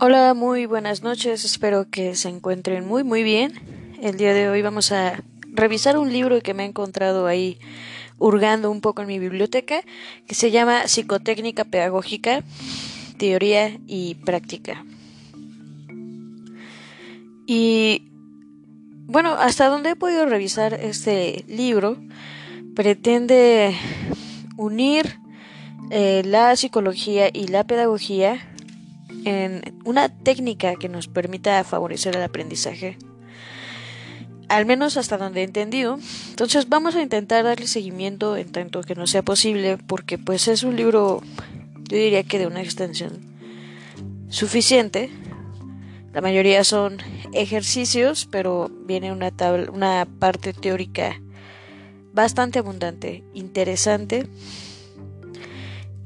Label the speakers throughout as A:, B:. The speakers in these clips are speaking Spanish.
A: Hola, muy buenas noches, espero que se encuentren muy muy bien. El día de hoy vamos a revisar un libro que me he encontrado ahí hurgando un poco en mi biblioteca, que se llama Psicotécnica Pedagógica, Teoría y Práctica. Y bueno, hasta donde he podido revisar este libro, pretende unir eh, la psicología y la pedagogía en una técnica que nos permita favorecer el aprendizaje. Al menos hasta donde he entendido. Entonces vamos a intentar darle seguimiento en tanto que no sea posible porque pues es un libro yo diría que de una extensión suficiente. La mayoría son ejercicios, pero viene una, una parte teórica bastante abundante, interesante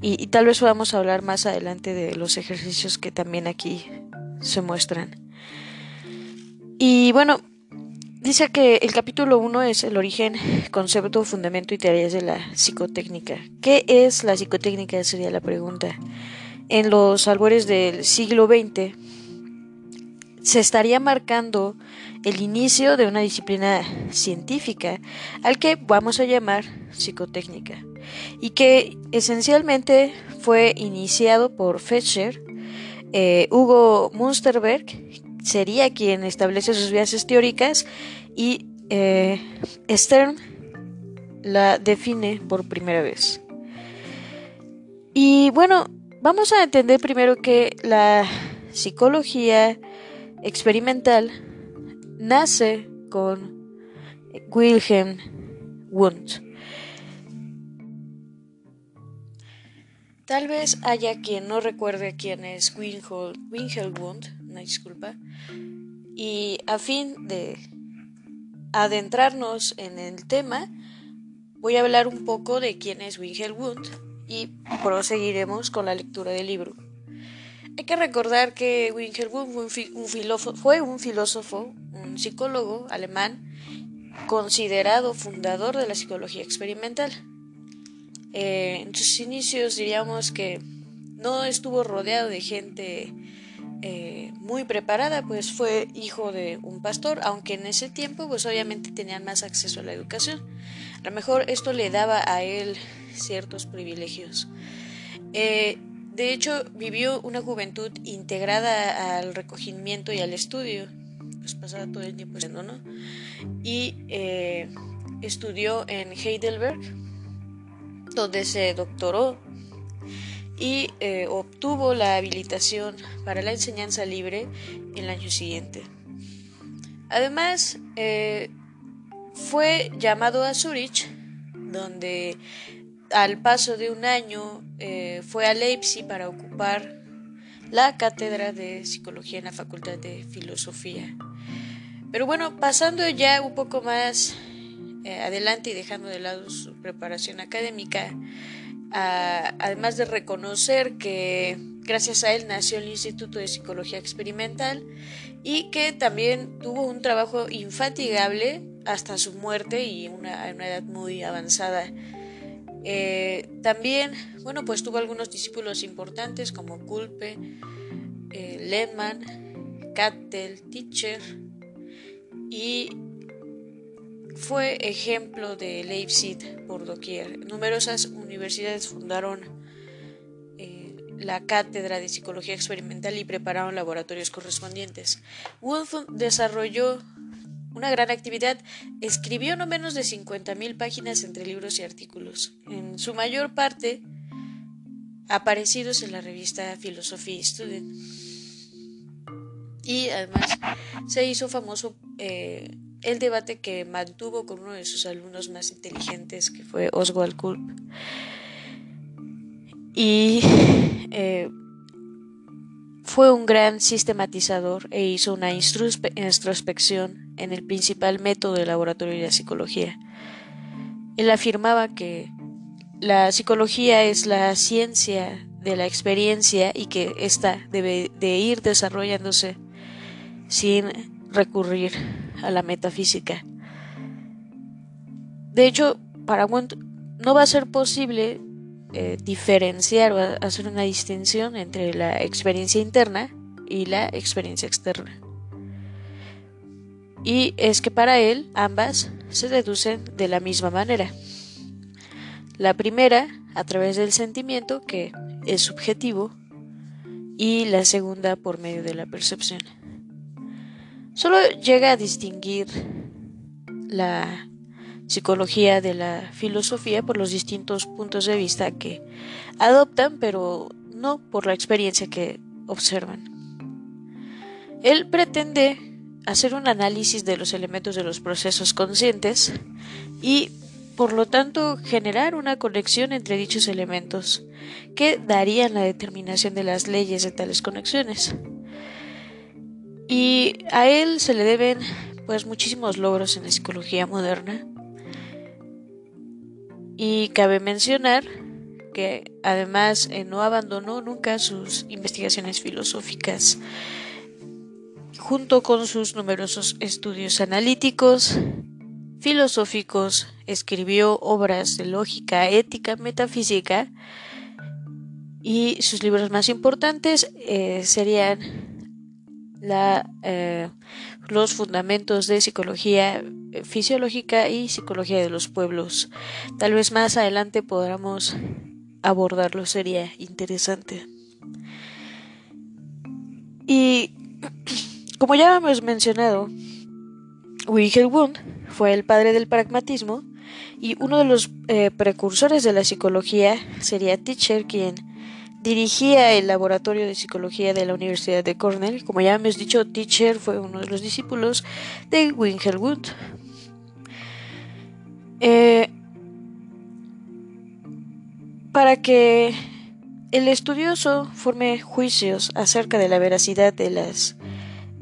A: y, tal vez podamos hablar más adelante de los ejercicios que también aquí se muestran. Y bueno, dice que el capítulo 1 es el origen, concepto, fundamento y tareas de la psicotécnica. ¿Qué es la psicotécnica? Sería la pregunta. En los albores del siglo XX se estaría marcando el inicio de una disciplina científica al que vamos a llamar psicotécnica y que esencialmente fue iniciado por Fetcher, eh, Hugo Munsterberg sería quien establece sus bases teóricas y eh, Stern la define por primera vez. Y bueno, vamos a entender primero que la psicología experimental nace con Wilhelm Wundt. Tal vez haya quien no recuerde quién es Wilhelm Wundt, una disculpa, y a fin de adentrarnos en el tema, voy a hablar un poco de quién es Wilhelm Wundt y proseguiremos con la lectura del libro. Hay que recordar que Wilhelm fue un, filósofo, un psicólogo alemán, considerado fundador de la psicología experimental. Eh, en sus inicios diríamos que no estuvo rodeado de gente eh, muy preparada, pues fue hijo de un pastor, aunque en ese tiempo pues obviamente tenían más acceso a la educación. A lo mejor esto le daba a él ciertos privilegios. Eh, de hecho, vivió una juventud integrada al recogimiento y al estudio. Pues pasaba todo el tiempo haciendo, ¿no? Y eh, estudió en Heidelberg, donde se doctoró y eh, obtuvo la habilitación para la enseñanza libre el año siguiente. Además, eh, fue llamado a Zurich, donde al paso de un año eh, fue a Leipzig para ocupar la cátedra de psicología en la Facultad de Filosofía. Pero bueno, pasando ya un poco más eh, adelante y dejando de lado su preparación académica, además de reconocer que gracias a él nació el Instituto de Psicología Experimental y que también tuvo un trabajo infatigable hasta su muerte y una, una edad muy avanzada eh, también, bueno, pues tuvo algunos discípulos importantes como Culpe, eh, Lehmann, Kattel, Teacher y fue ejemplo de Leipzig por doquier. Numerosas universidades fundaron eh, la cátedra de psicología experimental y prepararon laboratorios correspondientes. Wolf desarrolló una gran actividad, escribió no menos de 50.000 páginas entre libros y artículos, en su mayor parte aparecidos en la revista Philosophy Student. Y además se hizo famoso eh, el debate que mantuvo con uno de sus alumnos más inteligentes, que fue Oswald Kulp. Y eh, fue un gran sistematizador e hizo una introspección en el principal método de laboratorio de la psicología. Él afirmaba que la psicología es la ciencia de la experiencia y que ésta debe de ir desarrollándose sin recurrir a la metafísica. De hecho, para Wundt no va a ser posible eh, diferenciar o hacer una distinción entre la experiencia interna y la experiencia externa. Y es que para él ambas se deducen de la misma manera. La primera a través del sentimiento, que es subjetivo, y la segunda por medio de la percepción. Solo llega a distinguir la psicología de la filosofía por los distintos puntos de vista que adoptan, pero no por la experiencia que observan. Él pretende hacer un análisis de los elementos de los procesos conscientes y, por lo tanto, generar una conexión entre dichos elementos que darían la determinación de las leyes de tales conexiones. Y a él se le deben pues muchísimos logros en la psicología moderna. Y cabe mencionar que además eh, no abandonó nunca sus investigaciones filosóficas junto con sus numerosos estudios analíticos, filosóficos, escribió obras de lógica, ética, metafísica y sus libros más importantes eh, serían eh, los fundamentos de psicología eh, fisiológica y psicología de los pueblos. Tal vez más adelante podamos abordarlo, sería interesante. Y como ya hemos mencionado, Wilhelm Wundt fue el padre del pragmatismo y uno de los eh, precursores de la psicología sería Teacher, quien dirigía el laboratorio de psicología de la Universidad de Cornell. Como ya hemos dicho, Teacher fue uno de los discípulos de Wilhelm Wundt. Eh, para que el estudioso forme juicios acerca de la veracidad de las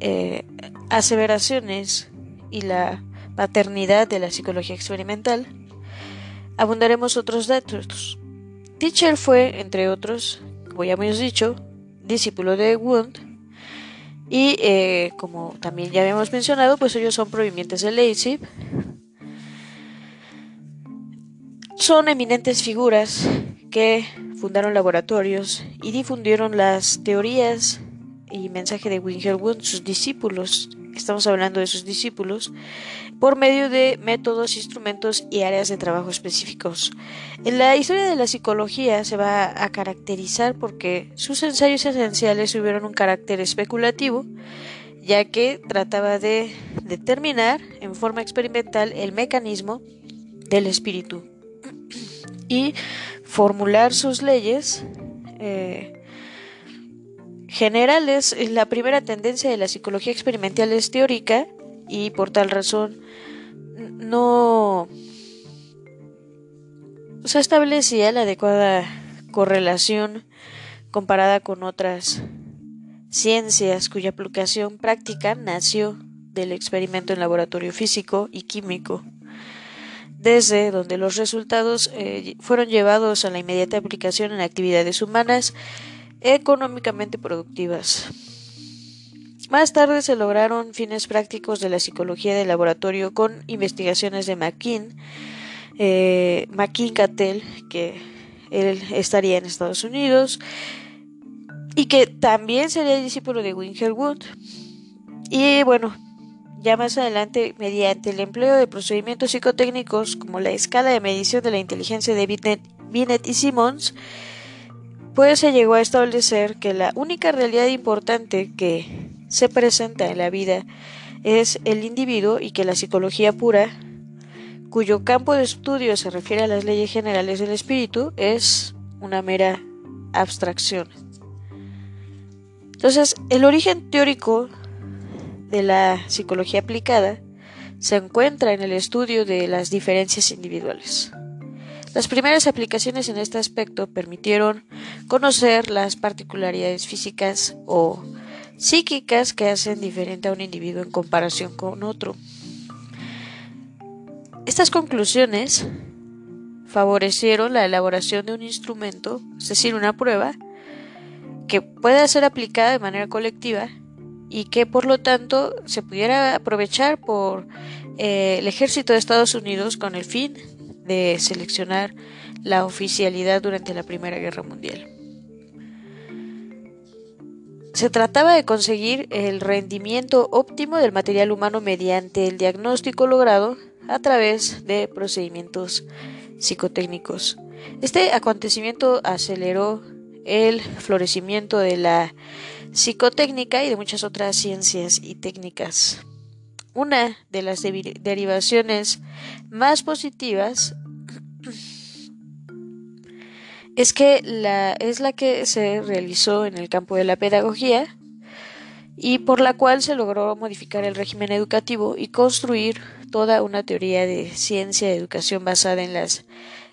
A: eh, aseveraciones y la paternidad de la psicología experimental, abundaremos otros datos. Teacher fue, entre otros, como ya hemos dicho, discípulo de Wundt y eh, como también ya habíamos mencionado, pues ellos son provenientes de Leipzig. Son eminentes figuras que fundaron laboratorios y difundieron las teorías y mensaje de Wundt, sus discípulos, estamos hablando de sus discípulos, por medio de métodos, instrumentos y áreas de trabajo específicos. En la historia de la psicología se va a caracterizar porque sus ensayos esenciales tuvieron un carácter especulativo, ya que trataba de determinar en forma experimental el mecanismo del espíritu y formular sus leyes eh, generales, la primera tendencia de la psicología experimental es teórica y por tal razón no se establecía la adecuada correlación comparada con otras ciencias cuya aplicación práctica nació del experimento en laboratorio físico y químico, desde donde los resultados eh, fueron llevados a la inmediata aplicación en actividades humanas económicamente productivas. Más tarde se lograron fines prácticos de la psicología de laboratorio con investigaciones de McKean, eh, McKean Cattell, que él estaría en Estados Unidos, y que también sería discípulo de Wilhelm Wundt. Y bueno, ya más adelante, mediante el empleo de procedimientos psicotécnicos como la escala de medición de la inteligencia de Binet, Binet y Simmons, pues se llegó a establecer que la única realidad importante que se presenta en la vida es el individuo y que la psicología pura, cuyo campo de estudio se refiere a las leyes generales del espíritu, es una mera abstracción. Entonces, el origen teórico de la psicología aplicada se encuentra en el estudio de las diferencias individuales. Las primeras aplicaciones en este aspecto permitieron conocer las particularidades físicas o psíquicas que hacen diferente a un individuo en comparación con otro. Estas conclusiones favorecieron la elaboración de un instrumento, es decir, una prueba, que pueda ser aplicada de manera colectiva y que por lo tanto se pudiera aprovechar por eh, el ejército de Estados Unidos con el fin de seleccionar la oficialidad durante la Primera Guerra Mundial. Se trataba de conseguir el rendimiento óptimo del material humano mediante el diagnóstico logrado a través de procedimientos psicotécnicos. Este acontecimiento aceleró el florecimiento de la psicotécnica y de muchas otras ciencias y técnicas. Una de las derivaciones más positivas es que la, es la que se realizó en el campo de la pedagogía y por la cual se logró modificar el régimen educativo y construir toda una teoría de ciencia y educación basada en las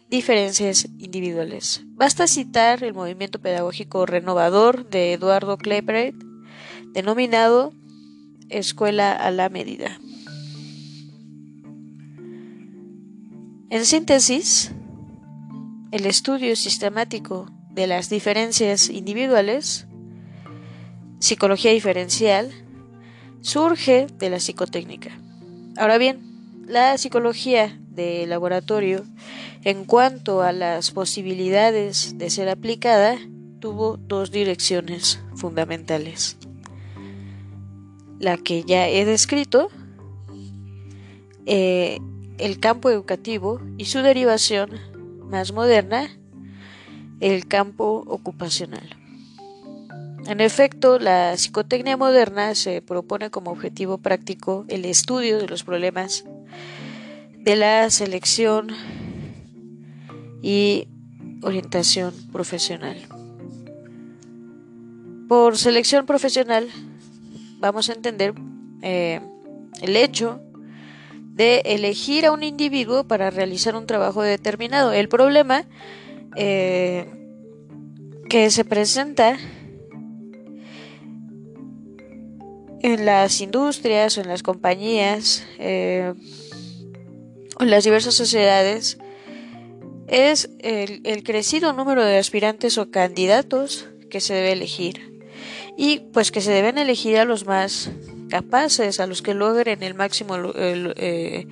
A: diferencias individuales. Basta citar el movimiento pedagógico renovador de Eduardo Klepper, denominado Escuela a la Medida. En síntesis, el estudio sistemático de las diferencias individuales, psicología diferencial, surge de la psicotécnica. Ahora bien, la psicología de laboratorio, en cuanto a las posibilidades de ser aplicada, tuvo dos direcciones fundamentales. La que ya he descrito, eh, el campo educativo y su derivación más moderna, el campo ocupacional. En efecto, la psicotecnia moderna se propone como objetivo práctico el estudio de los problemas de la selección y orientación profesional. Por selección profesional vamos a entender eh, el hecho de elegir a un individuo para realizar un trabajo determinado. El problema eh, que se presenta en las industrias o en las compañías eh, o en las diversas sociedades es el, el crecido número de aspirantes o candidatos que se debe elegir y pues que se deben elegir a los más capaces, a los que logren el máximo, eh,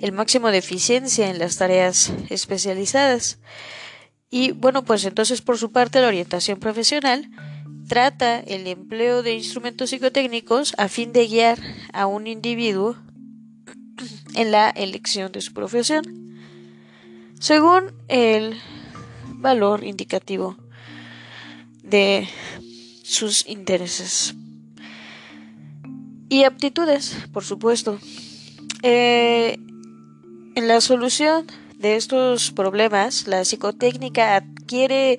A: el, máximo de eficiencia en las tareas especializadas. Y bueno, pues entonces por su parte la orientación profesional trata el empleo de instrumentos psicotécnicos a fin de guiar a un individuo en la elección de su profesión, según el valor indicativo de sus intereses. Y aptitudes, por supuesto. Eh, en la solución de estos problemas, la psicotécnica adquiere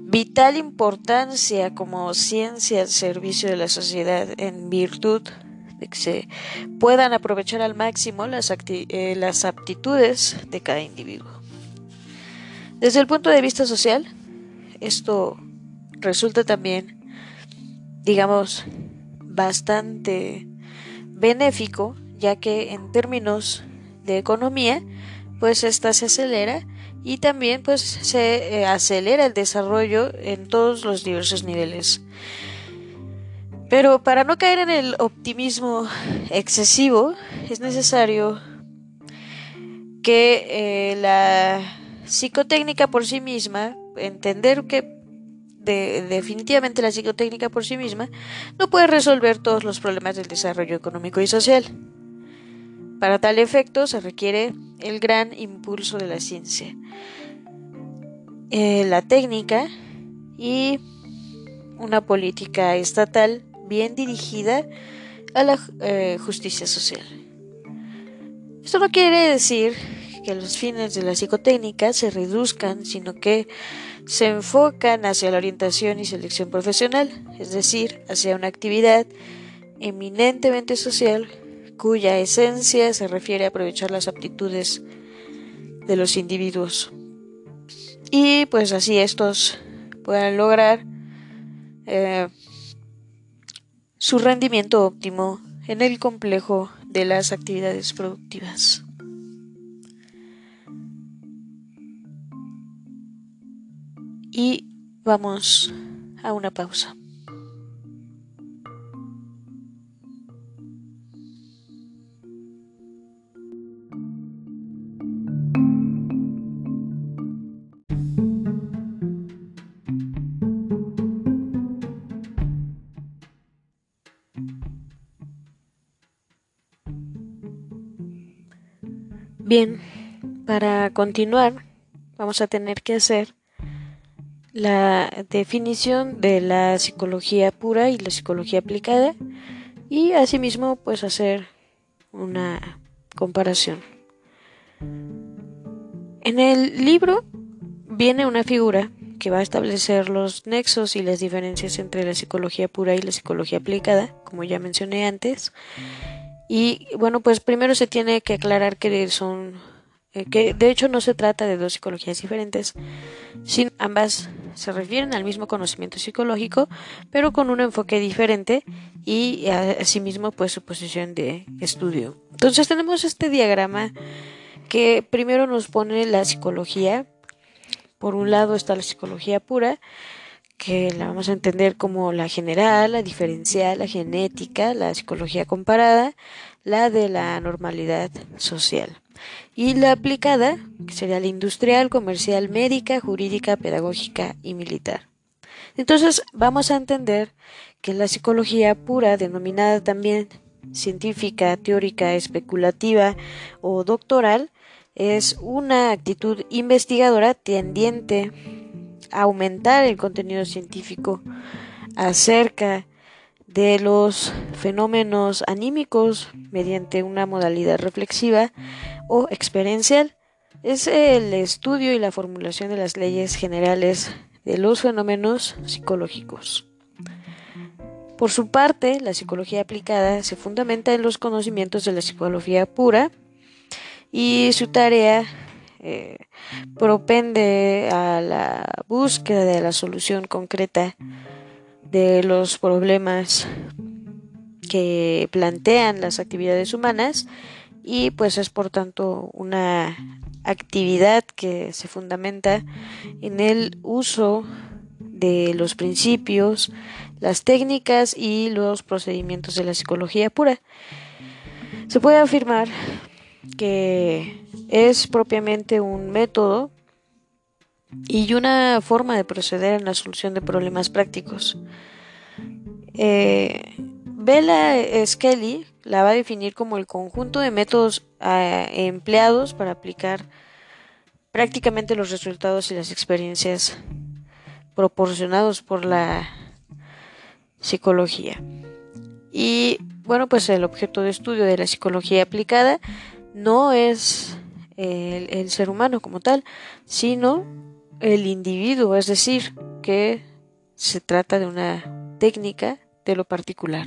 A: vital importancia como ciencia al servicio de la sociedad en virtud de que se puedan aprovechar al máximo las, eh, las aptitudes de cada individuo. Desde el punto de vista social, esto resulta también, digamos, bastante benéfico, ya que en términos de economía, pues esta se acelera y también pues se eh, acelera el desarrollo en todos los diversos niveles. Pero para no caer en el optimismo excesivo, es necesario que eh, la psicotécnica por sí misma, entender que definitivamente la psicotécnica por sí misma no puede resolver todos los problemas del desarrollo económico y social. Para tal efecto se requiere el gran impulso de la ciencia, eh, la técnica y una política estatal bien dirigida a la eh, justicia social. Esto no quiere decir que los fines de la psicotécnica se reduzcan, sino que se enfocan hacia la orientación y selección profesional, es decir, hacia una actividad eminentemente social cuya esencia se refiere a aprovechar las aptitudes de los individuos. Y pues así estos puedan lograr eh, su rendimiento óptimo en el complejo de las actividades productivas. y vamos a una pausa. Bien, para continuar vamos a tener que hacer la definición de la psicología pura y la psicología aplicada y asimismo pues hacer una comparación. En el libro viene una figura que va a establecer los nexos y las diferencias entre la psicología pura y la psicología aplicada, como ya mencioné antes. Y bueno, pues primero se tiene que aclarar que son eh, que de hecho no se trata de dos psicologías diferentes, sino ambas se refieren al mismo conocimiento psicológico, pero con un enfoque diferente y asimismo pues su posición de estudio. Entonces tenemos este diagrama que primero nos pone la psicología. Por un lado está la psicología pura, que la vamos a entender como la general, la diferencial, la genética, la psicología comparada, la de la normalidad social. Y la aplicada, que sería la industrial, comercial, médica, jurídica, pedagógica y militar. Entonces vamos a entender que la psicología pura, denominada también científica, teórica, especulativa o doctoral, es una actitud investigadora tendiente a aumentar el contenido científico acerca de los fenómenos anímicos mediante una modalidad reflexiva o experiencial. Es el estudio y la formulación de las leyes generales de los fenómenos psicológicos. Por su parte, la psicología aplicada se fundamenta en los conocimientos de la psicología pura y su tarea eh, propende a la búsqueda de la solución concreta de los problemas que plantean las actividades humanas y pues es por tanto una actividad que se fundamenta en el uso de los principios, las técnicas y los procedimientos de la psicología pura. Se puede afirmar que es propiamente un método y una forma de proceder en la solución de problemas prácticos. Eh, Bella Skelly la va a definir como el conjunto de métodos eh, empleados para aplicar prácticamente los resultados y las experiencias proporcionados por la psicología. Y bueno, pues el objeto de estudio de la psicología aplicada no es el, ser humano como tal, sino el individuo, es decir, que se trata de una técnica de lo particular.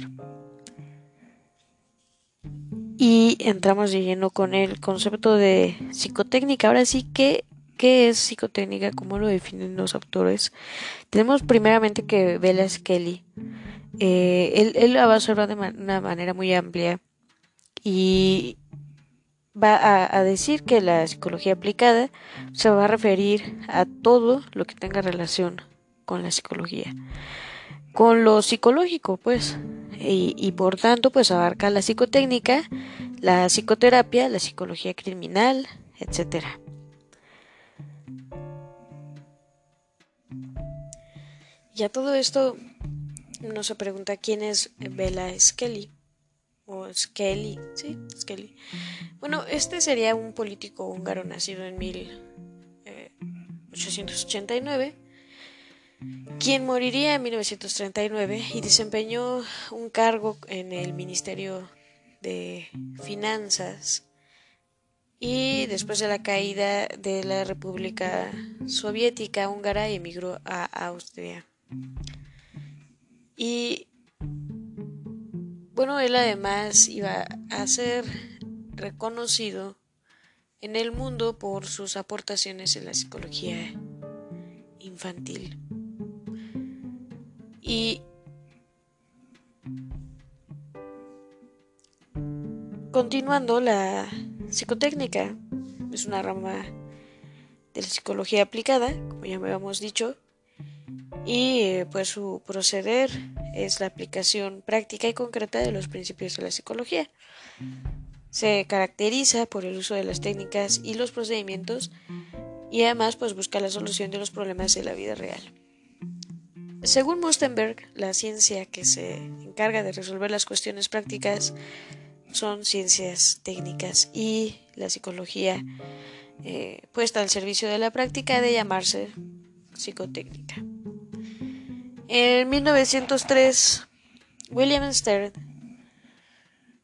A: Y entramos de lleno con el concepto de psicotécnica. Ahora sí, ¿qué, qué es psicotécnica? ¿Cómo lo definen los autores? Tenemos primeramente que Bela Kelly. Eh, él, él va a observar de una manera muy amplia y va a, decir que la psicología aplicada se va a referir a todo lo que tenga relación con la psicología, con lo psicológico, pues, y, y por tanto, pues abarca la psicotécnica, la psicoterapia, la psicología criminal, etcétera. Ya todo esto uno se pregunta quién es Bella Skelly o Skelly, sí, Skelly. Bueno, este sería un político húngaro nacido en 1889, eh, quien moriría en 1939 y desempeñó un cargo en el Ministerio de Finanzas y después de la caída de la República Soviética húngara emigró a Austria. Y bueno, él además iba a ser reconocido en el mundo por sus aportaciones en la psicología infantil. Y continuando, la psicotécnica es una rama de la psicología aplicada, como ya me habíamos dicho, y eh, pues su proceder es la aplicación práctica y concreta de los principios de la psicología. Se caracteriza por el uso de las técnicas y los procedimientos y además pues busca la solución de los problemas de la vida real. Según Mustenberg, la ciencia que se encarga de resolver las cuestiones prácticas son ciencias técnicas y la psicología eh, puesta al servicio de la práctica de llamarse psicotécnica. En 1903, William Stern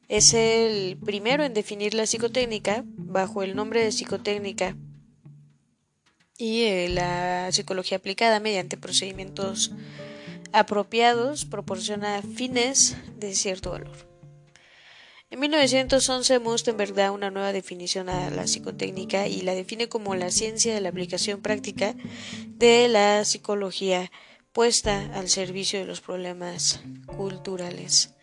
A: es el primero en definir la psicotécnica bajo el nombre de psicotécnica y eh, la psicología aplicada mediante procedimientos apropiados proporciona fines de cierto valor. En 1911 Mustenberg da una nueva definición a la psicotécnica y la define como la ciencia de la aplicación práctica de la psicología puesta al servicio de los problemas culturales.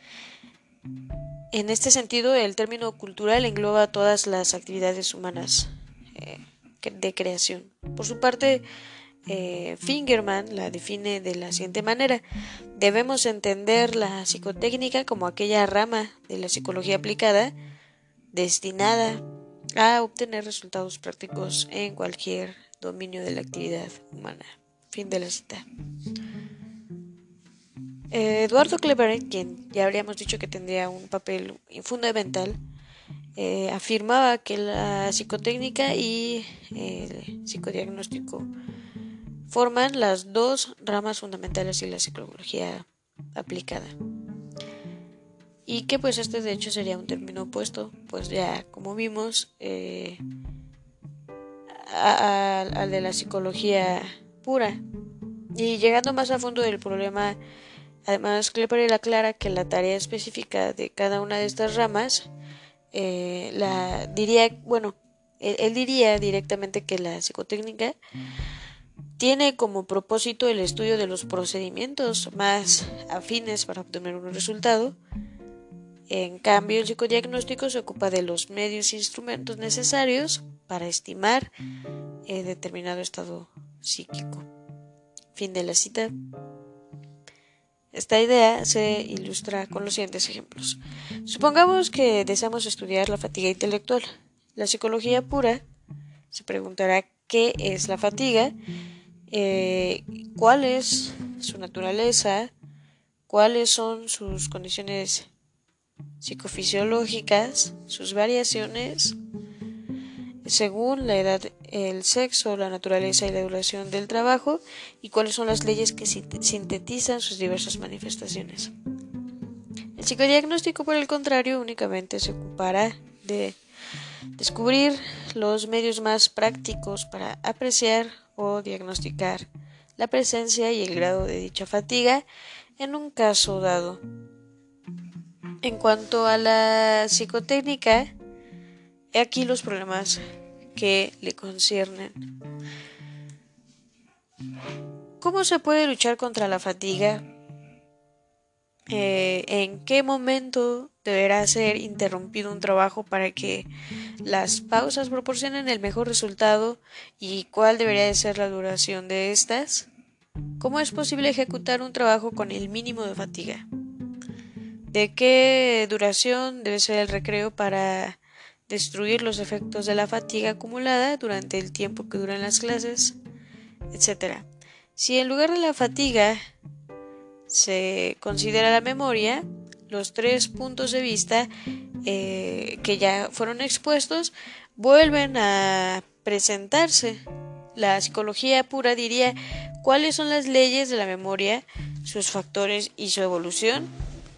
A: En este sentido, el término cultural engloba todas las actividades humanas eh, de creación. Por su parte, eh, Fingerman la define de la siguiente manera. Debemos entender la psicotécnica como aquella rama de la psicología aplicada destinada a obtener resultados prácticos en cualquier dominio de la actividad humana. Fin de la cita. Eduardo Kleber, quien ya habríamos dicho que tendría un papel fundamental, eh, afirmaba que la psicotécnica y el psicodiagnóstico forman las dos ramas fundamentales de la psicología aplicada. Y que pues este de hecho sería un término opuesto, pues ya como vimos, eh, al de la psicología Y llegando más a fondo del problema, además Klepper aclara que la tarea específica de cada una de estas ramas, eh, la diría, bueno, él diría directamente que la psicotécnica tiene como propósito el estudio de los procedimientos más afines para obtener un resultado. En cambio, el psicodiagnóstico se ocupa de los medios e instrumentos necesarios para estimar eh, determinado estado psíquico. Fin de la cita. Esta idea se ilustra con los siguientes ejemplos. Supongamos que deseamos estudiar la fatiga intelectual. La psicología pura se preguntará qué es la fatiga eh, cuál es su naturaleza, cuáles son sus condiciones psicofisiológicas, sus variaciones, según la edad, el sexo, la naturaleza y la duración del trabajo, y cuáles son las leyes que sintetizan sus diversas manifestaciones. El psicodiagnóstico, por el contrario, únicamente se ocupará de descubrir los medios más prácticos para apreciar o diagnosticar la presencia y el grado de dicha fatiga en un caso dado. En cuanto a la psicotécnica, he aquí los problemas que le conciernen. ¿Cómo se puede luchar contra la fatiga? Eh, ¿En qué momento deberá ser interrumpido un trabajo para que las pausas proporcionen el mejor resultado y cuál debería de ser la duración de estas? ¿Cómo es posible ejecutar un trabajo con el mínimo de fatiga? ¿De qué duración debe ser el recreo para destruir los efectos de la fatiga acumulada durante el tiempo que duran las clases? Etcétera. Si en lugar de la fatiga se considera la memoria, los tres puntos de vista eh, que ya fueron expuestos vuelven a presentarse. La psicología pura diría cuáles son las leyes de la memoria, sus factores y su evolución.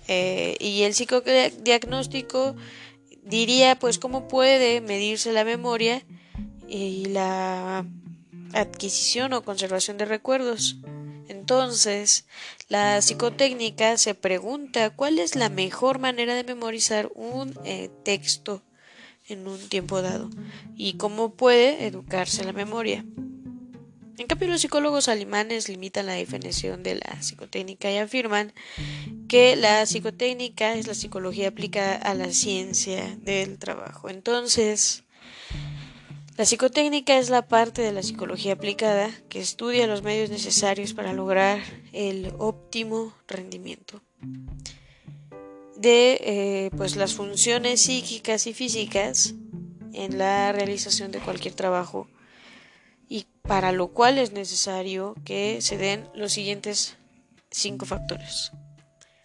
A: Eh, y el psicodiagnóstico diría pues cómo puede medirse la memoria y la adquisición o conservación de recuerdos. Entonces, la psicotécnica se pregunta cuál es la mejor manera de memorizar un eh, texto en un tiempo dado y cómo puede educarse la memoria. En cambio, los psicólogos alemanes limitan la definición de la psicotécnica y afirman que la psicotécnica es la psicología aplicada a la ciencia del trabajo. Entonces, la psicotécnica es la parte de la psicología aplicada que estudia los medios necesarios para lograr el óptimo rendimiento de eh, pues las funciones psíquicas y físicas en la realización de cualquier trabajo y para lo cual es necesario que se den los siguientes cinco factores.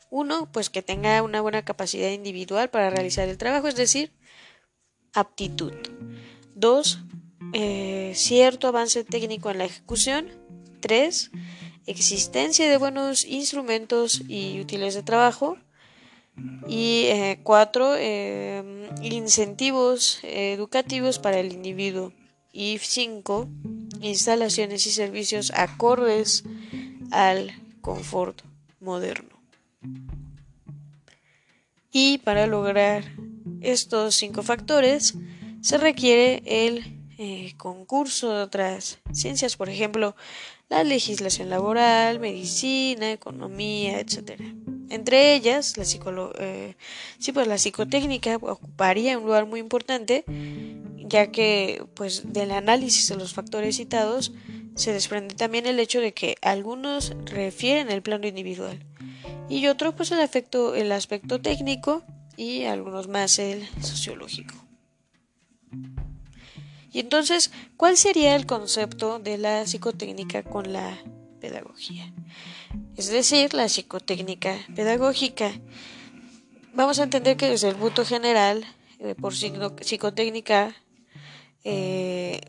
A: Uno, pues que tenga una buena capacidad individual para realizar el trabajo, es decir, aptitud. Dos, eh, cierto avance técnico en la ejecución. Tres, existencia de buenos instrumentos y útiles de trabajo. Y eh, cuatro, eh, incentivos educativos para el individuo. Y cinco, instalaciones y servicios acordes al confort moderno. Y para lograr estos cinco factores se requiere el eh, concurso de otras ciencias, por ejemplo, la legislación laboral, medicina, economía, etc. Entre ellas, la, eh, pues, la psicotécnica ocuparía un lugar muy importante, ya que pues, del análisis de los factores citados se desprende también el hecho de que algunos refieren el plano individual y otros pues el, efecto, el aspecto técnico y algunos más el sociológico. Y entonces, ¿cuál sería el concepto de la psicotécnica con la pedagogía? Es decir, la psicotécnica pedagógica. Vamos a entender que desde el punto general, eh, por psicotécnica, eh,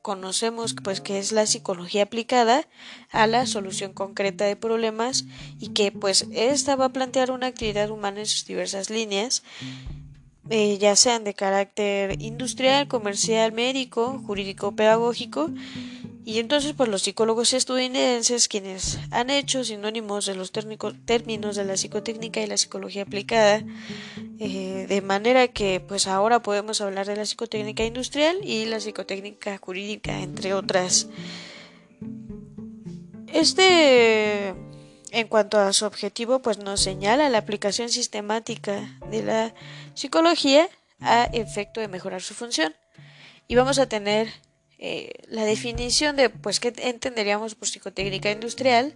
A: conocemos pues que es la psicología aplicada a la solución concreta de problemas y que pues esta va a plantear una actividad humana en sus diversas líneas eh, ya sean de carácter industrial, comercial, médico, jurídico, pedagógico. Y entonces, pues los psicólogos estadounidenses, quienes han hecho sinónimos de los términos de la psicotécnica y la psicología aplicada, eh, de manera que pues ahora podemos hablar de la psicotécnica industrial y la psicotécnica jurídica, entre otras. Este en cuanto a su objetivo, pues nos señala la aplicación sistemática de la psicología a efecto de mejorar su función. Y vamos a tener eh, la definición de pues qué entenderíamos por psicotécnica industrial.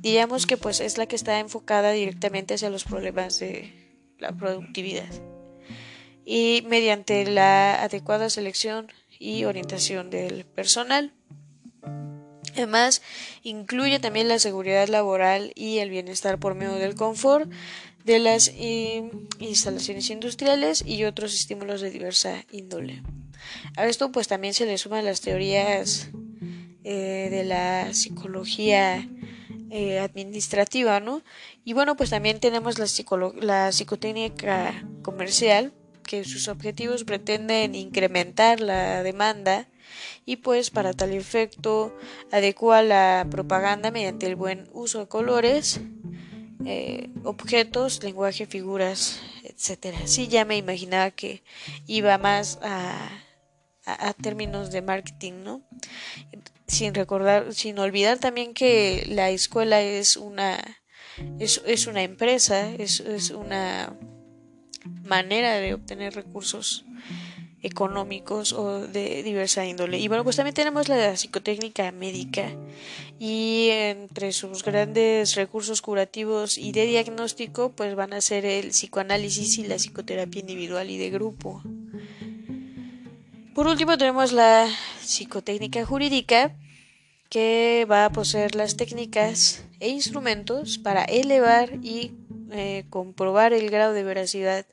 A: Diríamos que pues es la que está enfocada directamente hacia los problemas de la productividad. Y mediante la adecuada selección y orientación del personal. Además, incluye también la seguridad laboral y el bienestar por medio del confort de las instalaciones industriales y otros estímulos de diversa índole. A esto pues también se le suman las teorías eh, de la psicología eh, administrativa, ¿no? Y bueno, pues también tenemos la, psicotécnica comercial, que sus objetivos pretenden incrementar la demanda y pues para tal efecto adecua la propaganda mediante el buen uso de colores, eh, objetos, lenguaje, figuras, etcétera. Sí, ya me imaginaba que iba más a, a, términos de marketing, ¿no? Sin recordar, sin olvidar también que la escuela es una es, es una empresa, es, es una manera de obtener recursos económicos o de diversa índole. Y bueno, pues también tenemos la psicotécnica médica y entre sus grandes recursos curativos y de diagnóstico pues van a ser el psicoanálisis y la psicoterapia individual y de grupo. Por último tenemos la psicotécnica jurídica que va a poseer las técnicas e instrumentos para elevar y eh, comprobar el grado de veracidad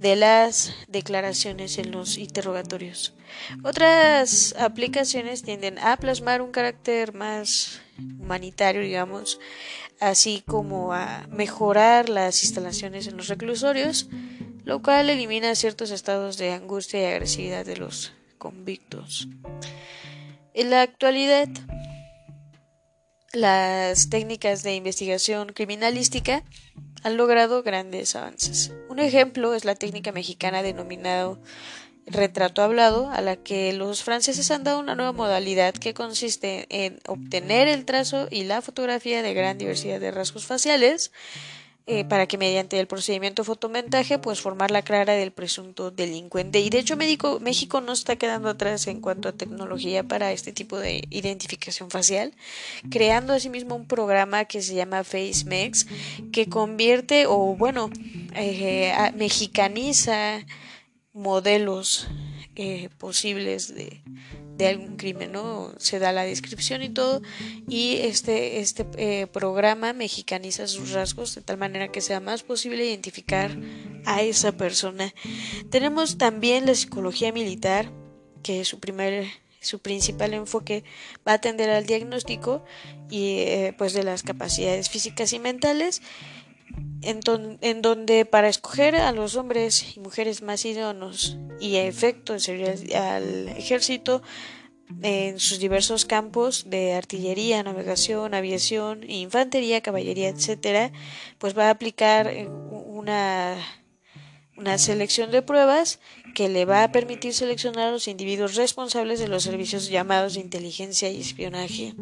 A: de las declaraciones en los interrogatorios. Otras aplicaciones tienden a plasmar un carácter más humanitario, digamos, así como a mejorar las instalaciones en los reclusorios, lo cual elimina ciertos estados de angustia y agresividad de los convictos. En la actualidad, las técnicas de investigación criminalística han logrado grandes avances. Un ejemplo es la técnica mexicana denominada retrato hablado, a la que los franceses han dado una nueva modalidad que consiste en obtener el trazo y la fotografía de gran diversidad de rasgos faciales eh, para que mediante el procedimiento fotomentaje pues formar la cara del presunto delincuente. Y de hecho México, México no está quedando atrás en cuanto a tecnología para este tipo de identificación facial creando asimismo un programa que se llama FaceMex que convierte o bueno eh, mexicaniza modelos eh, posibles de, de algún crimen, ¿no? Se da la descripción y todo y este, este eh, programa mexicaniza sus rasgos de tal manera que sea más posible identificar a esa persona. Tenemos también la psicología militar, que su primer su principal enfoque va a atender al diagnóstico y eh, pues de las capacidades físicas y mentales en, en, donde para escoger a los hombres y mujeres más idóneos y a efecto al ejército en sus diversos campos de artillería, navegación, aviación, infantería, caballería, etcétera, pues va a aplicar una una selección de pruebas que le va a permitir seleccionar a los individuos responsables de los servicios llamados de inteligencia y espionaje.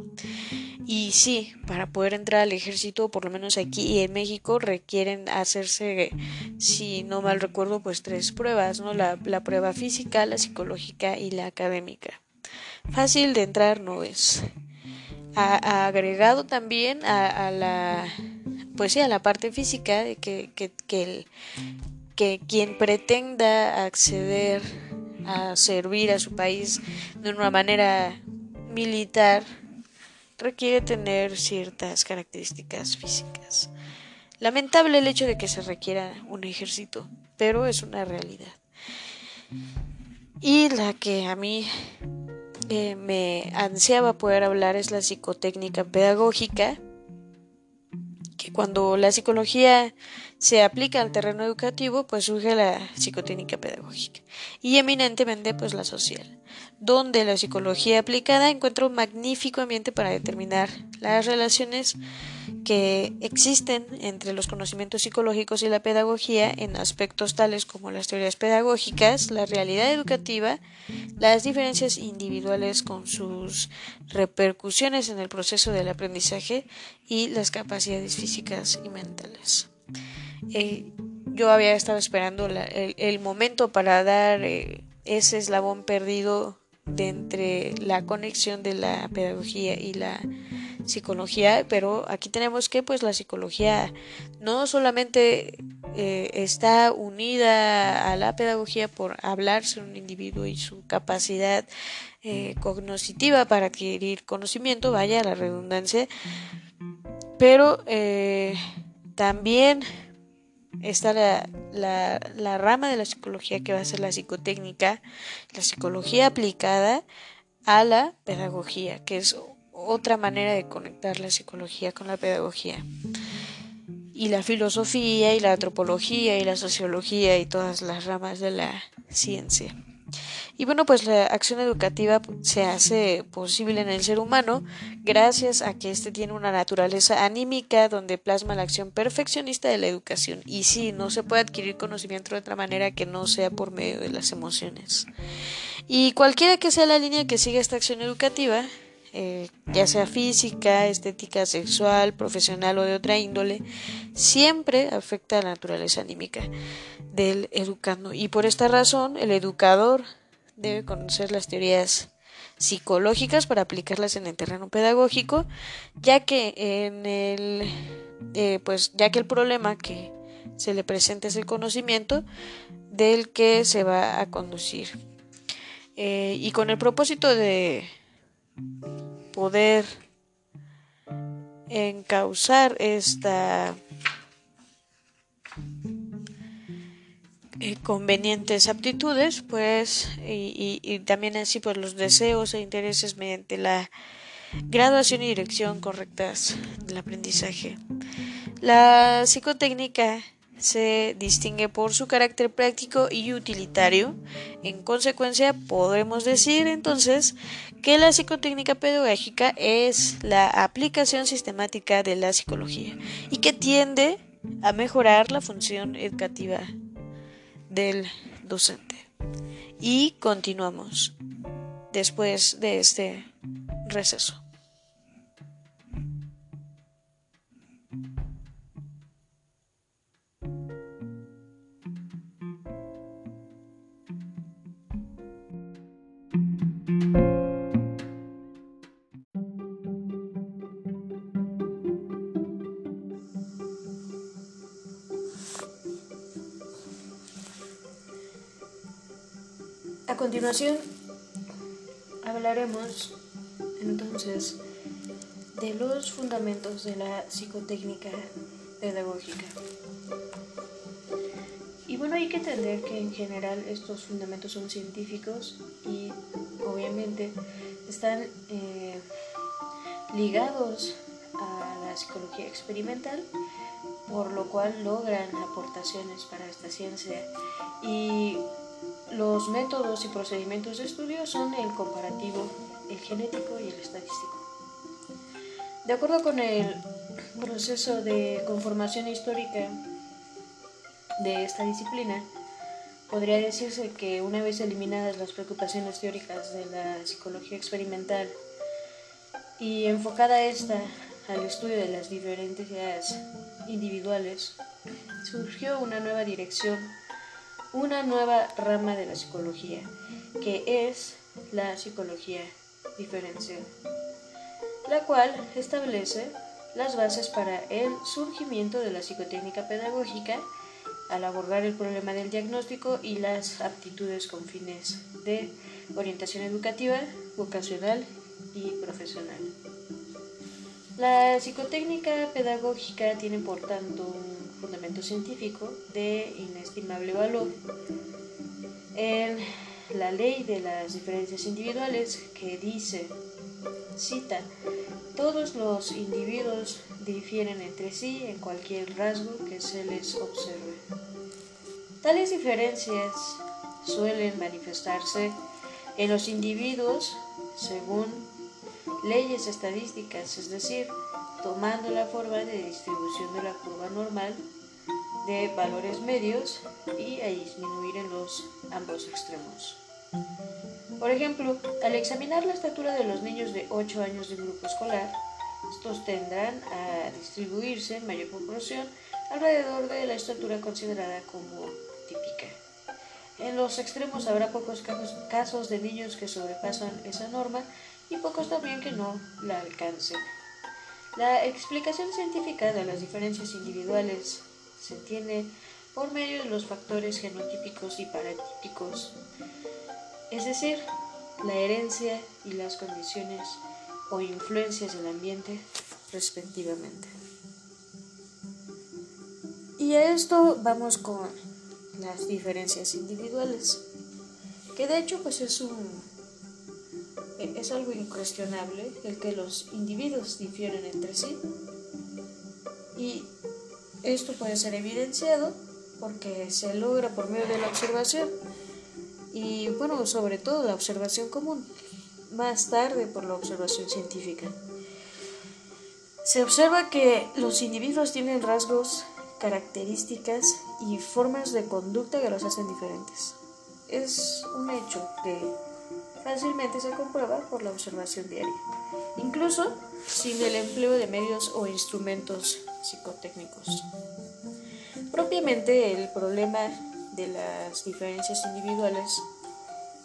A: Y sí, para poder entrar al ejército, por lo menos aquí en México, requieren hacerse, si no mal recuerdo, pues tres pruebas, ¿no? La, prueba física, la psicológica y la académica. Fácil de entrar no es. agregado también a, la pues sí, a la parte física de que, que, que el, que quien pretenda acceder a servir a su país de una manera militar requiere tener ciertas características físicas. Lamentable el hecho de que se requiera un ejército, pero es una realidad. Y la que a mí eh, me ansiaba poder hablar es la psicotécnica pedagógica, que cuando la psicología se aplica al terreno educativo, pues surge la psicotécnica pedagógica y eminentemente pues la social, donde la psicología aplicada encuentra un magnífico ambiente para determinar las relaciones que existen entre los conocimientos psicológicos y la pedagogía en aspectos tales como las teorías pedagógicas, la realidad educativa, las diferencias individuales con sus repercusiones en el proceso del aprendizaje y las capacidades físicas y mentales. Eh, yo había estado esperando el, momento para dar eh, ese eslabón perdido de entre la conexión de la pedagogía y la psicología, pero aquí tenemos que pues la psicología no solamente eh, está unida a la pedagogía por hablarse un individuo y su capacidad cognitiva para adquirir conocimiento, vaya la redundancia, pero también está la, la, rama de la psicología que va a ser la psicotécnica, la psicología aplicada a la pedagogía, que es otra manera de conectar la psicología con la pedagogía. Y la filosofía y la antropología y la sociología y todas las ramas de la ciencia. Y bueno, pues la acción educativa se hace posible en el ser humano gracias a que éste tiene una naturaleza anímica donde plasma la acción perfeccionista de la educación. Y sí, no se puede adquirir conocimiento de otra manera que no sea por medio de las emociones. Y cualquiera que sea la línea que siga esta acción educativa, eh, ya sea física, estética, sexual, profesional o de otra índole, siempre afecta a la naturaleza anímica del educando. Y por esta razón, el educador debe conocer las teorías psicológicas para aplicarlas en el terreno pedagógico, ya que en el eh, pues ya que el problema que se le presenta es el conocimiento del que se va a conducir. Eh, y con el propósito de poder encauzar esta Eh, convenientes aptitudes, pues, y, también así pues los deseos e intereses mediante la graduación y dirección correctas del aprendizaje. La psicotécnica se distingue por su carácter práctico y utilitario. En consecuencia, podemos decir entonces que la psicotécnica pedagógica es la aplicación sistemática de la psicología y que tiende a mejorar la función educativa del docente. Y continuamos después de este receso. Continuación hablaremos entonces de los fundamentos de la psicotécnica pedagógica. Y bueno, hay que entender que en general estos fundamentos son científicos y obviamente están eh, ligados a la psicología experimental, por lo cual logran aportaciones para esta ciencia. Y los métodos y procedimientos de estudio son el comparativo, el genético y el estadístico. De acuerdo con el proceso de conformación histórica de esta disciplina, podría decirse que una vez eliminadas las preocupaciones teóricas de la psicología experimental y enfocada esta al estudio de las diferencias individuales, surgió una nueva dirección, una nueva rama de la psicología, que es la psicología diferencial, la cual establece las bases para el surgimiento de la psicotécnica pedagógica al abordar el problema del diagnóstico y las aptitudes con fines de orientación educativa, vocacional y profesional. La psicotécnica pedagógica tiene por tanto un fundamento científico de inestimable valor. En la ley de las diferencias individuales que dice, cita, todos los individuos difieren entre sí en cualquier rasgo que se les observe. Tales diferencias suelen manifestarse en los individuos según leyes estadísticas, es decir, tomando la forma de distribución de la curva normal de valores medios y a disminuir en los ambos extremos. Por ejemplo, al examinar la estatura de los niños de 8 años de grupo escolar, estos tendrán a distribuirse en mayor proporción alrededor de la estatura considerada como típica. En los extremos habrá pocos casos de niños que sobrepasan esa norma y pocos también que no la alcancen. La explicación científica de las diferencias individuales se tiene por medio de los factores genotípicos y paratípicos, es decir, la herencia y las condiciones o influencias del ambiente respectivamente. Y a esto vamos con las diferencias individuales, que de hecho pues es un es algo incuestionable el que los individuos difieren entre sí y esto puede ser evidenciado porque se logra por medio de la observación y bueno, sobre todo la observación común, más tarde por la observación científica. Se observa que los individuos tienen rasgos, características y formas de conducta que los hacen diferentes. Es un hecho que fácilmente se comprueba por la observación diaria, incluso sin el empleo de medios o instrumentos psicotécnicos. Propiamente el problema de las diferencias individuales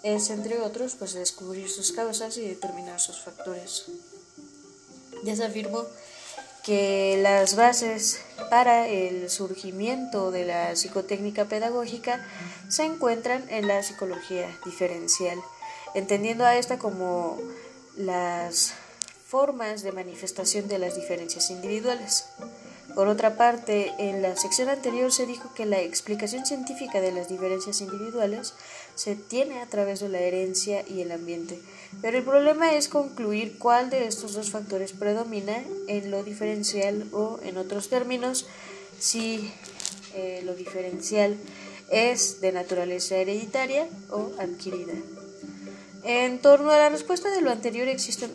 A: es, entre otros, pues descubrir sus causas y determinar sus factores. Ya se afirmó que las bases para el surgimiento de la psicotécnica pedagógica se encuentran en la psicología diferencial entendiendo a esta como las formas de manifestación de las diferencias individuales. Por otra parte, en la sección anterior se dijo que la explicación científica de las diferencias individuales se tiene a través de la herencia y el ambiente, pero el problema es concluir cuál de estos dos factores predomina en lo diferencial o, en otros términos, si eh, lo diferencial es de naturaleza hereditaria o adquirida. En torno a la respuesta de lo anterior existen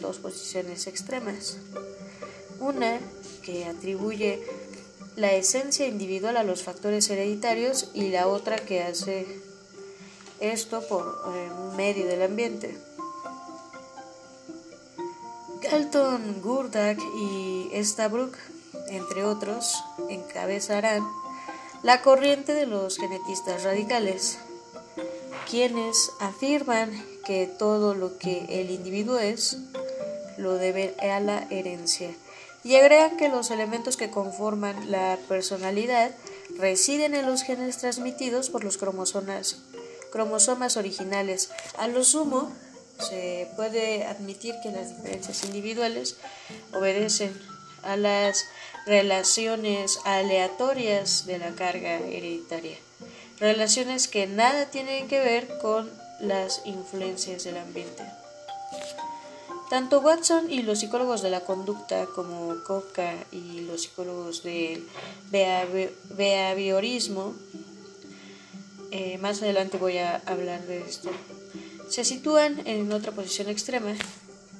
A: dos posiciones extremas. Una que atribuye la esencia individual a los factores hereditarios y la otra que hace esto por eh, medio del ambiente. Galton, Gurdak y Stabrook, entre otros, encabezarán la corriente de los genetistas radicales quienes afirman que todo lo que el individuo es lo debe a la herencia y agregan que los elementos que conforman la personalidad residen en los genes transmitidos por los cromosomas, originales. A lo sumo, se puede admitir que las diferencias individuales obedecen a las relaciones aleatorias de la carga hereditaria, relaciones que nada tienen que ver con las influencias del ambiente. Tanto Watson y los psicólogos de la conducta como Coca y los psicólogos del behaviorismo, eh, más adelante voy a hablar de esto, se sitúan en otra posición extrema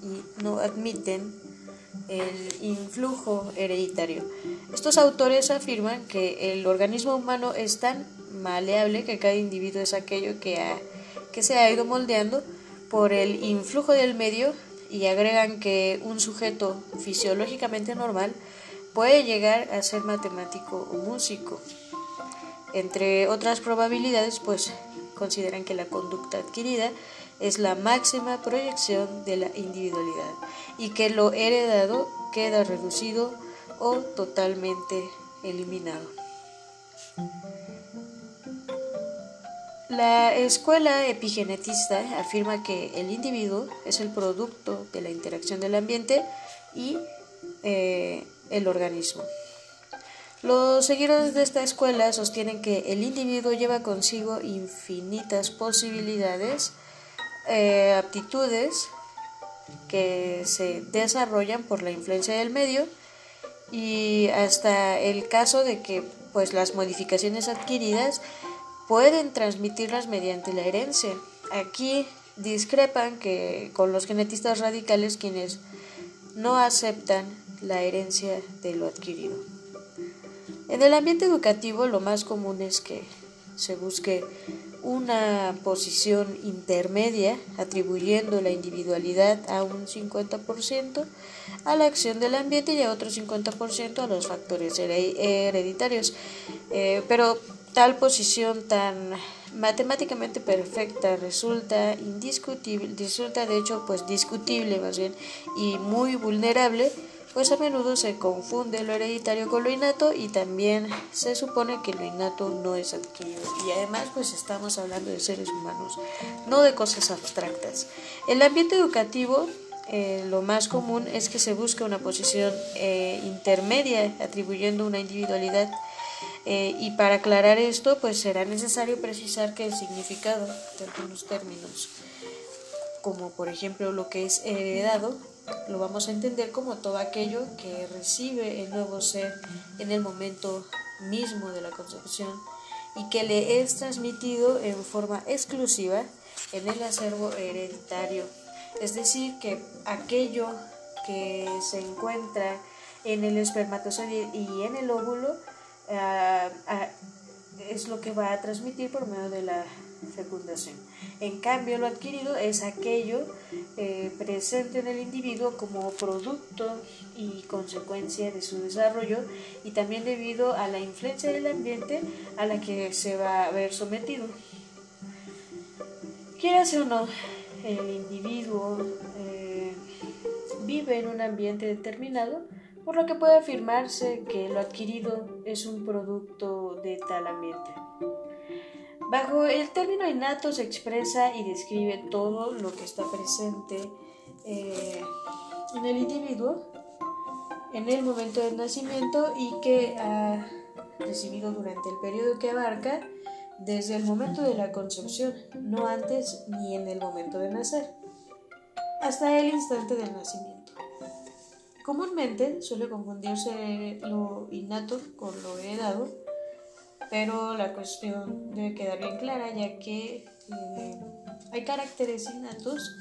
A: y no admiten el influjo hereditario. Estos autores afirman que el organismo humano es tan maleable que cada individuo es aquello que, que se ha ido moldeando por el influjo del medio y agregan que un sujeto fisiológicamente normal puede llegar a ser matemático o músico. Entre otras probabilidades, pues consideran que la conducta adquirida es la máxima proyección de la individualidad y que lo heredado queda reducido o totalmente eliminado. La escuela epigenetista afirma que el individuo es el producto de la interacción del ambiente y eh, el organismo. Los seguidores de esta escuela sostienen que el individuo lleva consigo infinitas posibilidades eh, aptitudes que se desarrollan por la influencia del medio y hasta el caso de que pues las modificaciones adquiridas pueden transmitirlas mediante la herencia. Aquí discrepan que con los genetistas radicales quienes no aceptan la herencia de lo adquirido. En el ambiente educativo lo más común es que se busque una posición intermedia atribuyendo la individualidad a un 50% a la acción del ambiente y a otro 50% a los factores hereditarios. Eh, pero tal posición tan matemáticamente perfecta resulta indiscutible, resulta de hecho pues discutible más bien y muy vulnerable pues a menudo se confunde lo hereditario con lo innato y también se supone que lo innato no es adquirido. Y además pues estamos hablando de seres humanos, no de cosas abstractas. El ambiente educativo eh, lo más común es que se busque una posición eh, intermedia atribuyendo una individualidad eh, y para aclarar esto pues será necesario precisar que el significado de algunos términos como por ejemplo lo que es heredado lo vamos a entender como todo aquello que recibe el nuevo ser en el momento mismo de la concepción y que le es transmitido en forma exclusiva en el acervo hereditario. Es decir, que aquello que se encuentra en el espermatozoide y en el óvulo ah, ah, es lo que va a transmitir por medio de la fecundación. En cambio, lo adquirido es aquello eh, presente en el individuo como producto y consecuencia de su desarrollo y también debido a la influencia del ambiente a la que se va a ver sometido. Quiera o no, el individuo eh, vive en un ambiente determinado, por lo que puede afirmarse que lo adquirido es un producto de tal ambiente. Bajo el término innato se expresa y describe todo lo que está presente eh, en el individuo en el momento del nacimiento y que ha recibido durante el periodo que abarca desde el momento de la concepción, no antes ni en el momento de nacer, hasta el instante del nacimiento. Comúnmente suele confundirse lo innato con lo heredado, pero la cuestión debe quedar bien clara ya que eh, hay caracteres innatos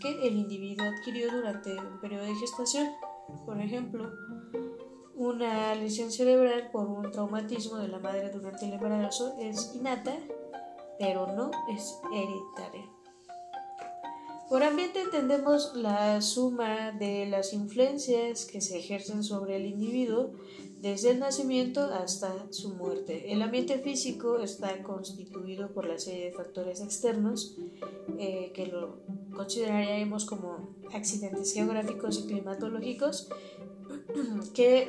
A: que el individuo adquirió durante un periodo de gestación. Por ejemplo, una lesión cerebral por un traumatismo de la madre durante el embarazo es innata, pero no es hereditaria. Por ambiente entendemos la suma de las influencias que se ejercen sobre el individuo desde el nacimiento hasta su muerte. El ambiente físico está constituido por la serie de factores externos eh, que lo consideraríamos como accidentes geográficos y climatológicos que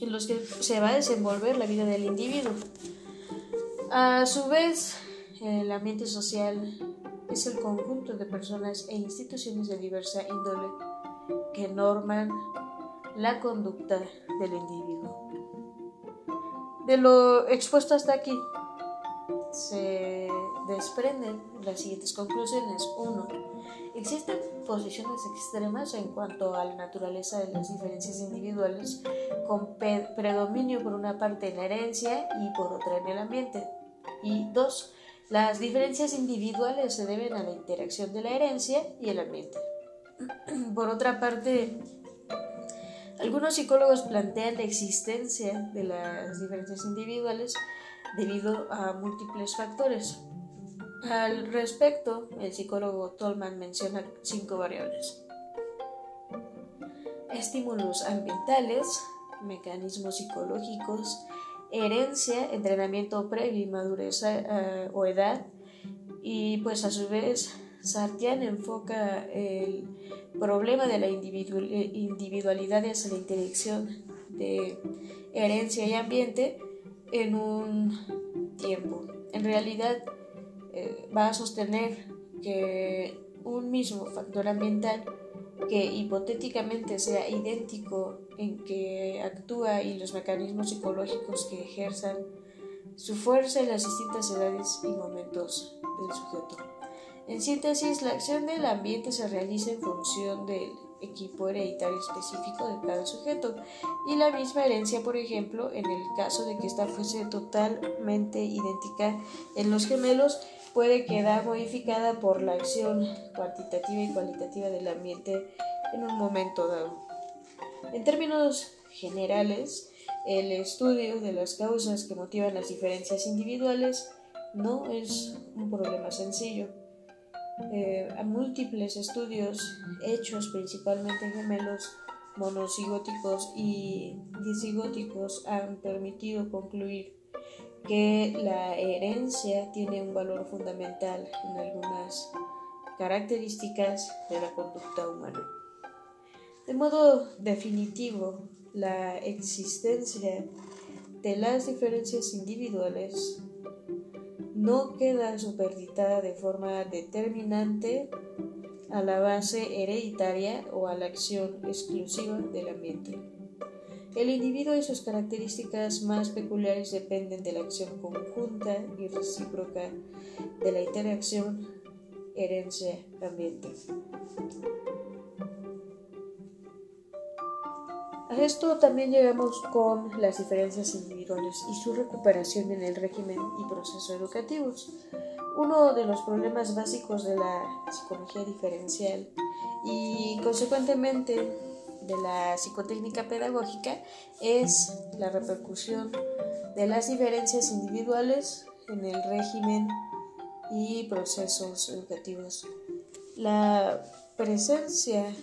A: en los que se va a desenvolver la vida del individuo. A su vez, el ambiente social es el conjunto de personas e instituciones de diversa índole que norman la conducta del individuo. De lo expuesto hasta aquí, se desprenden las siguientes conclusiones. 1. Existen posiciones extremas en cuanto a la naturaleza de las diferencias individuales, con predominio por una parte en la herencia y por otra en el ambiente. Y 2. Las diferencias individuales se deben a la interacción de la herencia y el ambiente. Por otra parte, algunos psicólogos plantean la existencia de las diferencias individuales debido a múltiples factores. Al respecto, el psicólogo Tolman menciona cinco variables. Estímulos ambientales, mecanismos psicológicos, herencia, entrenamiento previo y madurez eh, o edad, y pues a su vez Sartian enfoca el problema de la individualidad hacia la interacción de herencia y ambiente en un tiempo. En realidad eh, va a sostener que un mismo factor ambiental que hipotéticamente sea idéntico en que actúa y los mecanismos psicológicos que ejerzan su fuerza en las distintas edades y momentos del sujeto. En síntesis, la acción del ambiente se realiza en función del equipo hereditario específico de cada sujeto y la misma herencia, por ejemplo, en el caso de que ésta fuese totalmente idéntica en los gemelos, puede quedar modificada por la acción cuantitativa y cualitativa del ambiente en un momento dado. En términos generales, el estudio de las causas que motivan las diferencias individuales no es un problema sencillo eh, múltiples estudios hechos principalmente en gemelos monocigóticos y disigóticos han permitido concluir que la herencia tiene un valor fundamental en algunas características de la conducta humana. De modo definitivo, la existencia de las diferencias individuales no queda superditada de forma determinante a la base hereditaria o a la acción exclusiva del ambiente. El individuo y sus características más peculiares dependen de la acción conjunta y recíproca de la interacción herencia-ambiente. A esto también llegamos con las diferencias individuales y su recuperación en el régimen y proceso educativos. Uno de los problemas básicos de la psicología diferencial y consecuentemente de la psicotécnica pedagógica es la repercusión de las diferencias individuales en el régimen y procesos educativos. La presencia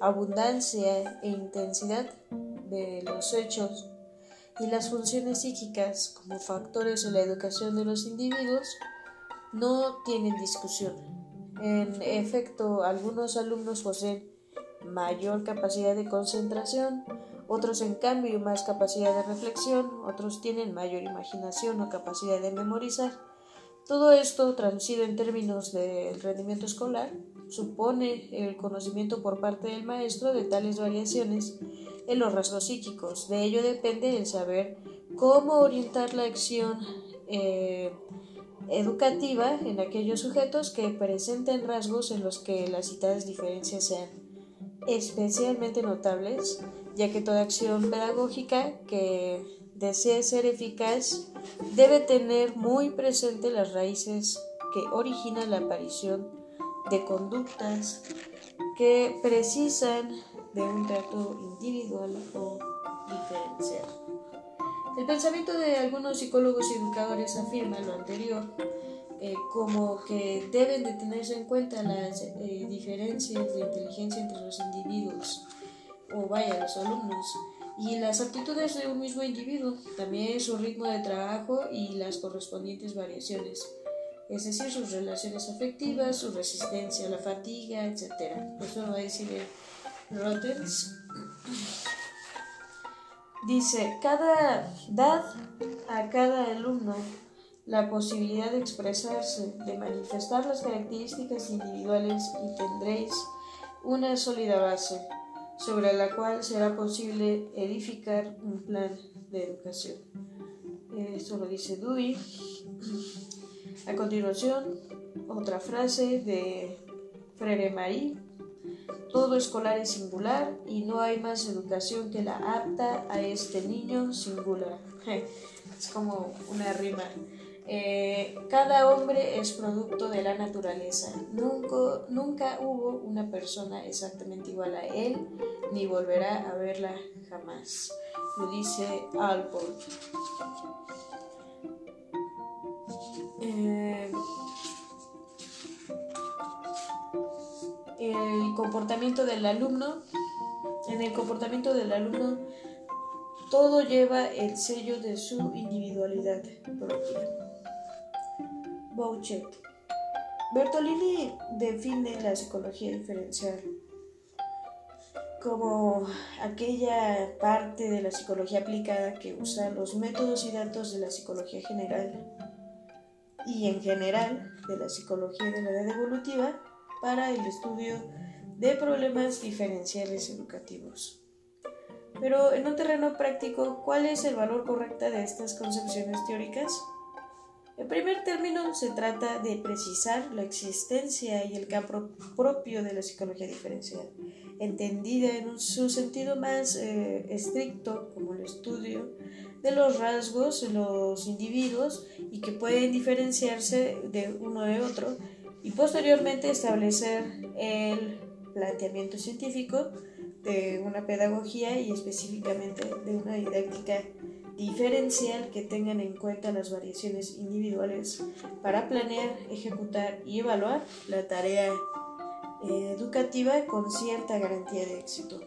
A: abundancia e intensidad de los hechos y las funciones psíquicas como factores en la educación de los individuos no tienen discusión. En efecto, algunos alumnos poseen mayor capacidad de concentración, otros en cambio más capacidad de reflexión, otros tienen mayor imaginación o capacidad de memorizar. Todo esto, traducido en términos del rendimiento escolar, supone el conocimiento por parte del maestro de tales variaciones en los rasgos psíquicos. De ello depende el saber cómo orientar la acción eh, educativa en aquellos sujetos que presenten rasgos en los que las citadas diferencias sean especialmente notables, ya que toda acción pedagógica que desee ser eficaz debe tener muy presente las raíces que originan la aparición de conductas que precisan de un trato individual o diferencial. El pensamiento de algunos psicólogos y educadores afirma lo anterior, eh, como que deben de tenerse en cuenta las eh, diferencias de inteligencia entre los individuos, o vaya, los alumnos, y las actitudes de un mismo individuo, también su ritmo de trabajo y las correspondientes variaciones es decir, sus relaciones afectivas, su resistencia a la fatiga, etc. Eso lo va a decir Rotens. Dice, cada dad a cada alumno la posibilidad de expresarse, de manifestar las características individuales y tendréis una sólida base sobre la cual será posible edificar un plan de educación. Esto lo dice Dewey. A continuación, otra frase de Frere Marie. Todo escolar es singular y no hay más educación que la apta a este niño singular. es como una rima. Eh, cada hombre es producto de la naturaleza. Nunca, hubo una persona exactamente igual a él, ni volverá a verla jamás. Lo dice Alport. Eh, el comportamiento del alumno. En el comportamiento del alumno todo lleva el sello de su individualidad propia. Bouchet. Bertolini define la psicología diferencial como aquella parte de la psicología aplicada que usa los métodos y datos de la psicología general y en general de la psicología de la edad evolutiva para el estudio de problemas diferenciales educativos. Pero en un terreno práctico, ¿cuál es el valor correcto de estas concepciones teóricas? En primer término, se trata de precisar la existencia y el campo propio de la psicología diferencial, entendida en su sentido más eh, estricto como el estudio de los rasgos de los individuos y que pueden diferenciarse de uno de otro y posteriormente establecer el planteamiento científico de una pedagogía y específicamente de una didáctica diferencial que tengan en cuenta las variaciones individuales para planear, ejecutar y evaluar la tarea eh, educativa con cierta garantía de éxito.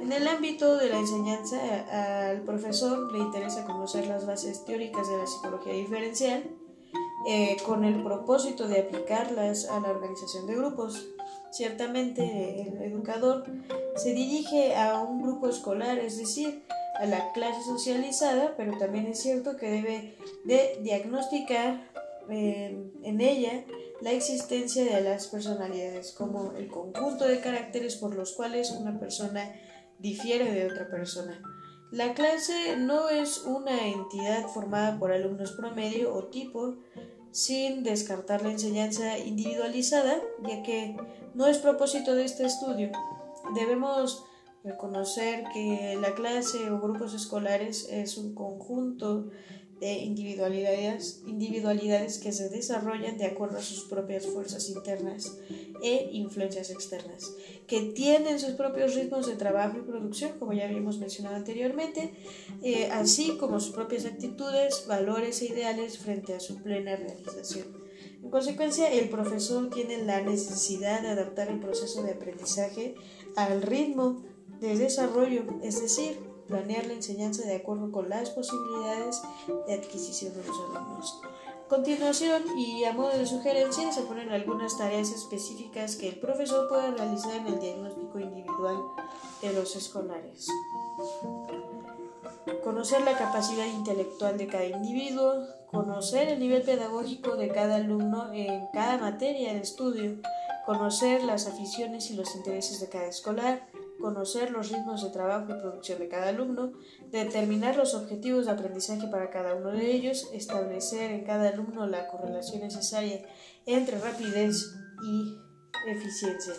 A: En el ámbito de la enseñanza, al profesor le interesa conocer las bases teóricas de la psicología diferencial eh, con el propósito de aplicarlas a la organización de grupos. Ciertamente el educador se dirige a un grupo escolar, es decir, a la clase socializada, pero también es cierto que debe de diagnosticar eh, en ella la existencia de las personalidades como el conjunto de caracteres por los cuales una persona difiere de otra persona. La clase no es una entidad formada por alumnos promedio o tipo, sin descartar la enseñanza individualizada, ya que no es propósito de este estudio. Debemos reconocer que la clase o grupos escolares es un conjunto de individualidades, individualidades que se desarrollan de acuerdo a sus propias fuerzas internas e influencias externas, que tienen sus propios ritmos de trabajo y producción, como ya habíamos mencionado anteriormente, eh, así como sus propias actitudes, valores e ideales frente a su plena realización. En consecuencia, el profesor tiene la necesidad de adaptar el proceso de aprendizaje al ritmo de desarrollo, es decir, planear la enseñanza de acuerdo con las posibilidades de adquisición de los alumnos. Continuación, y a modo de sugerencia, se ponen algunas tareas específicas que el profesor puede realizar en el diagnóstico individual de los escolares. Conocer la capacidad intelectual de cada individuo, conocer el nivel pedagógico de cada alumno en cada materia de estudio, conocer las aficiones y los intereses de cada escolar, conocer los ritmos de trabajo y producción de cada alumno, determinar los objetivos de aprendizaje para cada uno de ellos, establecer en cada alumno la correlación necesaria entre rapidez y eficiencia,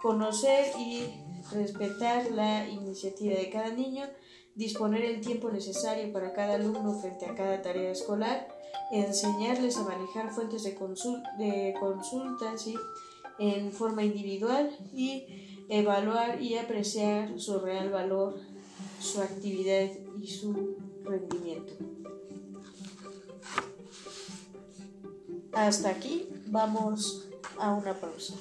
A: conocer y respetar la iniciativa de cada niño, disponer el tiempo necesario para cada alumno frente a cada tarea escolar, enseñarles a manejar fuentes de, de consulta en forma individual y evaluar y apreciar su real valor, su actividad y su rendimiento. Hasta aquí vamos a una pausa.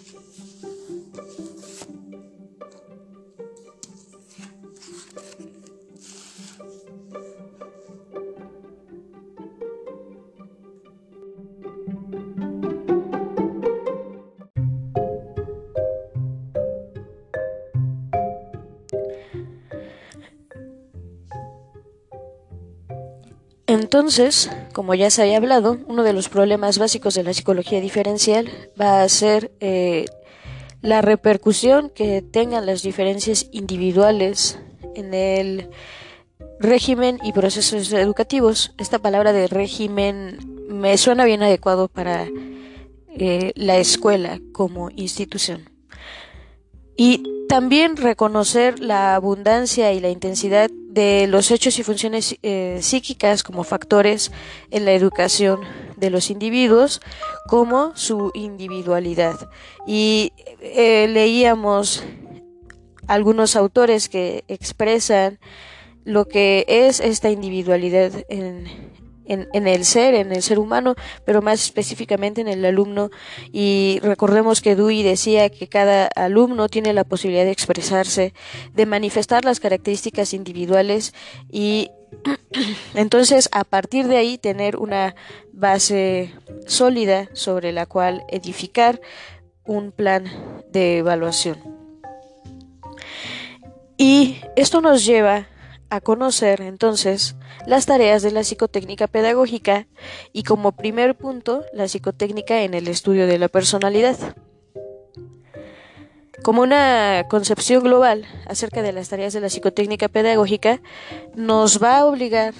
A: Entonces, como ya se había hablado, uno de los problemas básicos de la psicología diferencial va a ser eh, la repercusión que tengan las diferencias individuales en el régimen y procesos educativos. Esta palabra de régimen me suena bien adecuado para eh, la escuela como institución. Y también reconocer la abundancia y la intensidad de los hechos y funciones eh, psíquicas como factores en la educación de los individuos como su individualidad. Y eh, leíamos algunos autores que expresan lo que es esta individualidad en, en, el ser, en el ser humano, pero más específicamente en el alumno. Y recordemos que Dewey decía que cada alumno tiene la posibilidad de expresarse, de manifestar las características individuales y entonces a partir de ahí tener una base sólida sobre la cual edificar un plan de evaluación. Y esto nos lleva a conocer entonces las tareas de la psicotécnica pedagógica y como primer punto la psicotécnica en el estudio de la personalidad. Como una concepción global acerca de las tareas de la psicotécnica pedagógica, nos va a obligar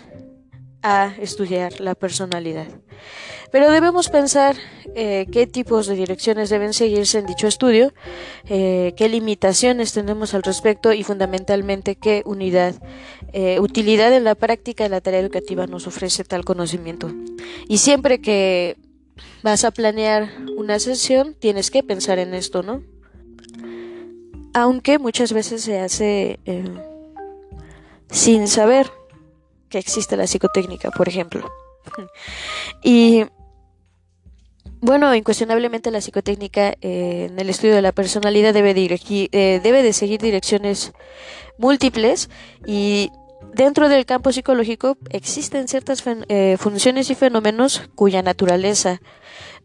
A: a estudiar la personalidad. Pero debemos pensar eh, qué tipos de direcciones deben seguirse en dicho estudio, eh, qué limitaciones tenemos al respecto y fundamentalmente qué unidad, eh, utilidad en la práctica de la tarea educativa nos ofrece tal conocimiento. Y siempre que vas a planear una sesión, tienes que pensar en esto, ¿no? Aunque muchas veces se hace sin saber existe la psicotécnica, por ejemplo. Y bueno, incuestionablemente la psicotécnica eh, en el estudio de la personalidad debe, eh, debe de seguir direcciones múltiples y dentro del campo psicológico existen ciertas eh, funciones y fenómenos cuya naturaleza,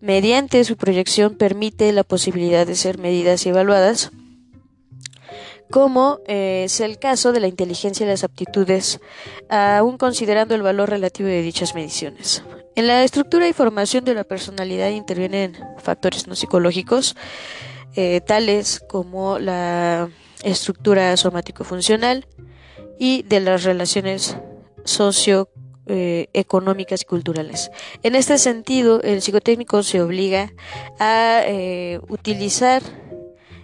A: mediante su proyección, permite la posibilidad de ser medidas y evaluadas, como es el caso de la inteligencia y las aptitudes, aún considerando el valor relativo de dichas mediciones. En la estructura y formación de la personalidad intervienen factores no psicológicos, eh, tales como la estructura somático-funcional y de las relaciones socioeconómicas y culturales. En este sentido, el psicotécnico se obliga a eh, utilizar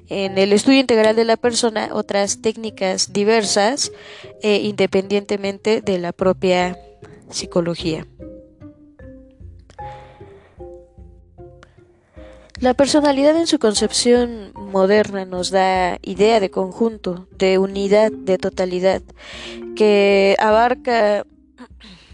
A: en el estudio integral de la persona otras técnicas diversas e independientemente de la propia psicología. La personalidad en su concepción moderna nos da idea de conjunto, de unidad, de totalidad, que abarca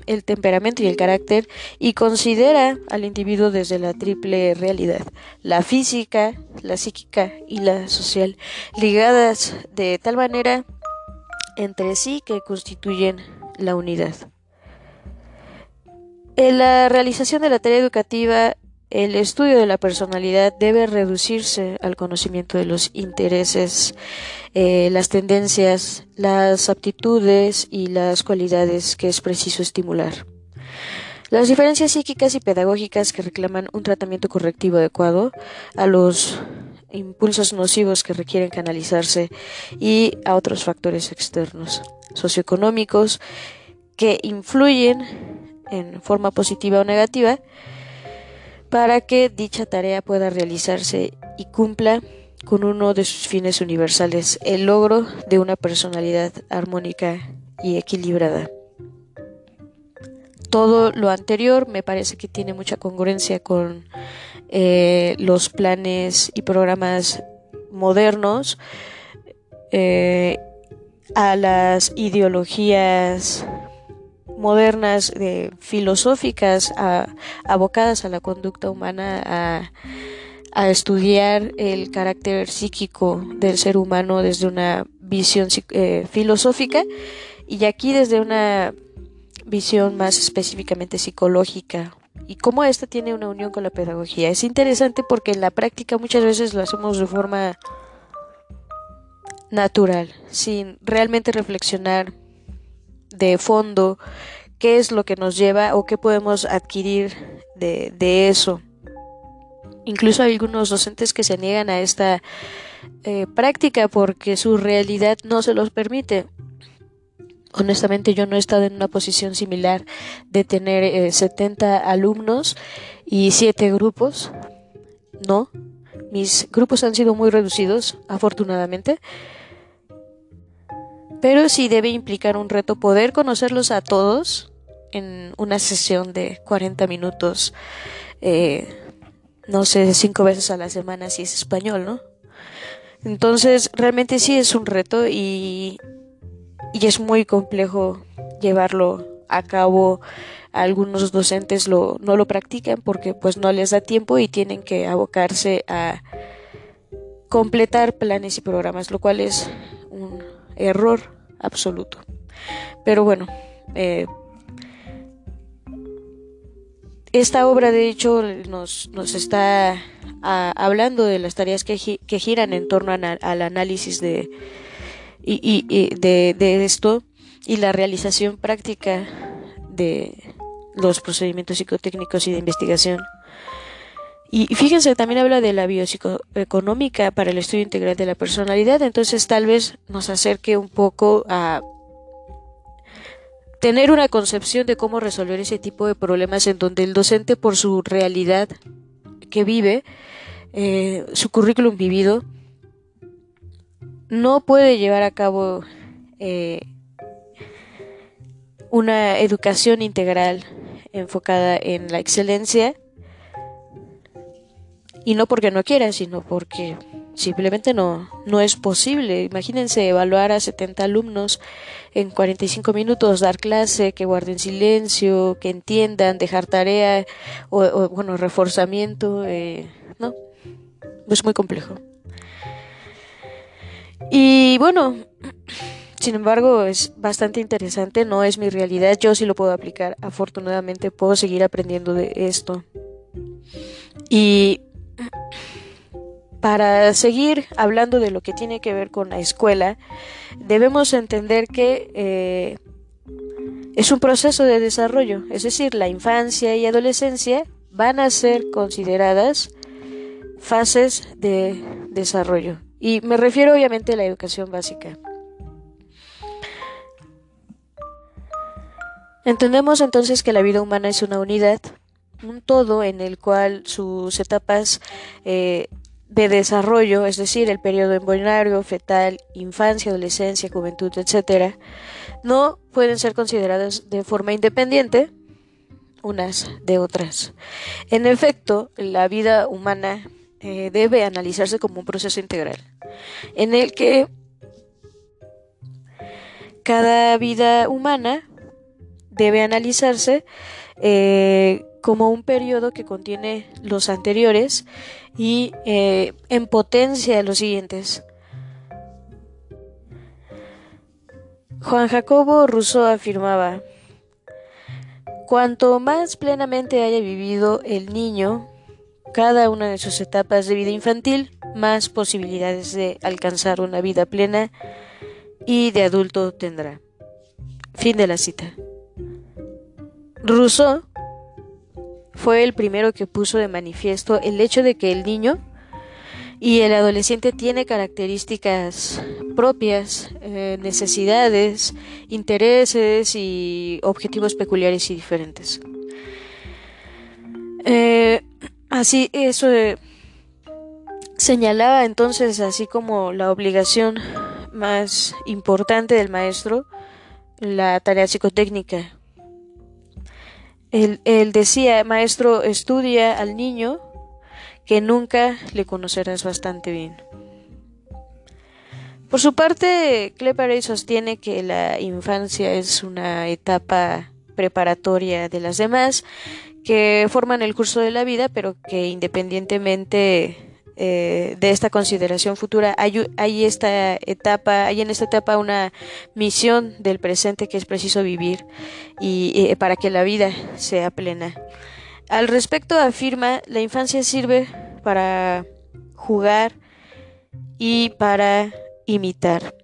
A: el temperamento y el carácter y considera al individuo desde la triple realidad, la física, la psíquica y la social, ligadas de tal manera entre sí que constituyen la unidad. En la realización de la tarea educativa el estudio de la personalidad debe reducirse al conocimiento de los intereses, eh, las tendencias, las aptitudes y las cualidades que es preciso estimular. Las diferencias psíquicas y pedagógicas que reclaman un tratamiento correctivo adecuado a los impulsos nocivos que requieren canalizarse y a otros factores externos, socioeconómicos, que influyen en forma positiva o negativa para que dicha tarea pueda realizarse y cumpla con uno de sus fines universales, el logro de una personalidad armónica y equilibrada. Todo lo anterior me parece que tiene mucha congruencia con eh, los planes y programas modernos, eh, a las ideologías modernas, filosóficas, abocadas a la conducta humana, a, estudiar el carácter psíquico del ser humano desde una visión eh, filosófica y aquí desde una visión más específicamente psicológica y cómo esta tiene una unión con la pedagogía. Es interesante porque en la práctica muchas veces lo hacemos de forma natural, sin realmente reflexionar de fondo qué es lo que nos lleva o qué podemos adquirir de, de eso. Incluso hay algunos docentes que se niegan a esta eh, práctica porque su realidad no se los permite. Honestamente yo no he estado en una posición similar de tener 70 eh, alumnos y 7 grupos. No, mis grupos han sido muy reducidos, afortunadamente. Pero sí debe implicar un reto poder conocerlos a todos en una sesión de 40 minutos, eh, no sé, cinco veces a la semana si es español, ¿no? Entonces, realmente sí es un reto y, y es muy complejo llevarlo a cabo. Algunos docentes lo, no lo practican porque pues no les da tiempo y tienen que abocarse a completar planes y programas, lo cual es un error absoluto. Pero bueno, eh, esta obra de hecho nos, nos está hablando de las tareas que, que giran en torno al análisis de, y, y, de esto y la realización práctica de los procedimientos psicotécnicos y de investigación. Y fíjense, también habla de la biopsicoeconómica para el estudio integral de la personalidad, entonces tal vez nos acerque un poco a tener una concepción de cómo resolver ese tipo de problemas en donde el docente por su realidad que vive, eh, su currículum vivido, no puede llevar a cabo eh, una educación integral enfocada en la excelencia y no porque no quiera, sino porque simplemente no, no es posible. Imagínense evaluar a 70 alumnos en 45 minutos, dar clase, que guarden silencio, que entiendan, dejar tarea o, bueno, reforzamiento, eh, no, es muy complejo. Y bueno, sin embargo, es bastante interesante, no es mi realidad, yo sí lo puedo aplicar, afortunadamente puedo seguir aprendiendo de esto. Y para seguir hablando de lo que tiene que ver con la escuela, debemos entender que eh, es un proceso de desarrollo, es decir, la infancia y adolescencia van a ser consideradas fases de desarrollo. Y me refiero obviamente a la educación básica. Entendemos entonces que la vida humana es una unidad, un todo en el cual sus etapas eh, de desarrollo, es decir, el periodo embrionario, fetal, infancia, adolescencia, juventud, etc., no pueden ser consideradas de forma independiente unas de otras. En efecto, la vida humana eh, debe analizarse como un proceso integral, en el que cada vida humana debe analizarse eh, como un periodo que contiene los anteriores y eh, en potencia los siguientes. Juan Jacobo Rousseau afirmaba, cuanto más plenamente haya vivido el niño cada una de sus etapas de vida infantil, más posibilidades de alcanzar una vida plena y de adulto tendrá. Fin de la cita. Rousseau fue el primero que puso de manifiesto el hecho de que el niño y el adolescente tiene características propias, eh, necesidades, intereses y objetivos peculiares y diferentes. Eh, así, eso eh, señalaba entonces, así como la obligación más importante del maestro, la tarea psicotécnica él, decía, maestro, estudia al niño que nunca le conocerás bastante bien. Por su parte, Cleparey sostiene que la infancia es una etapa preparatoria de las demás que forman el curso de la vida, pero que independientemente eh, de esta consideración futura, hay, esta etapa, hay en esta etapa una misión del presente que es preciso vivir y, para que la vida sea plena. Al respecto afirma, la infancia sirve para jugar y para imitar.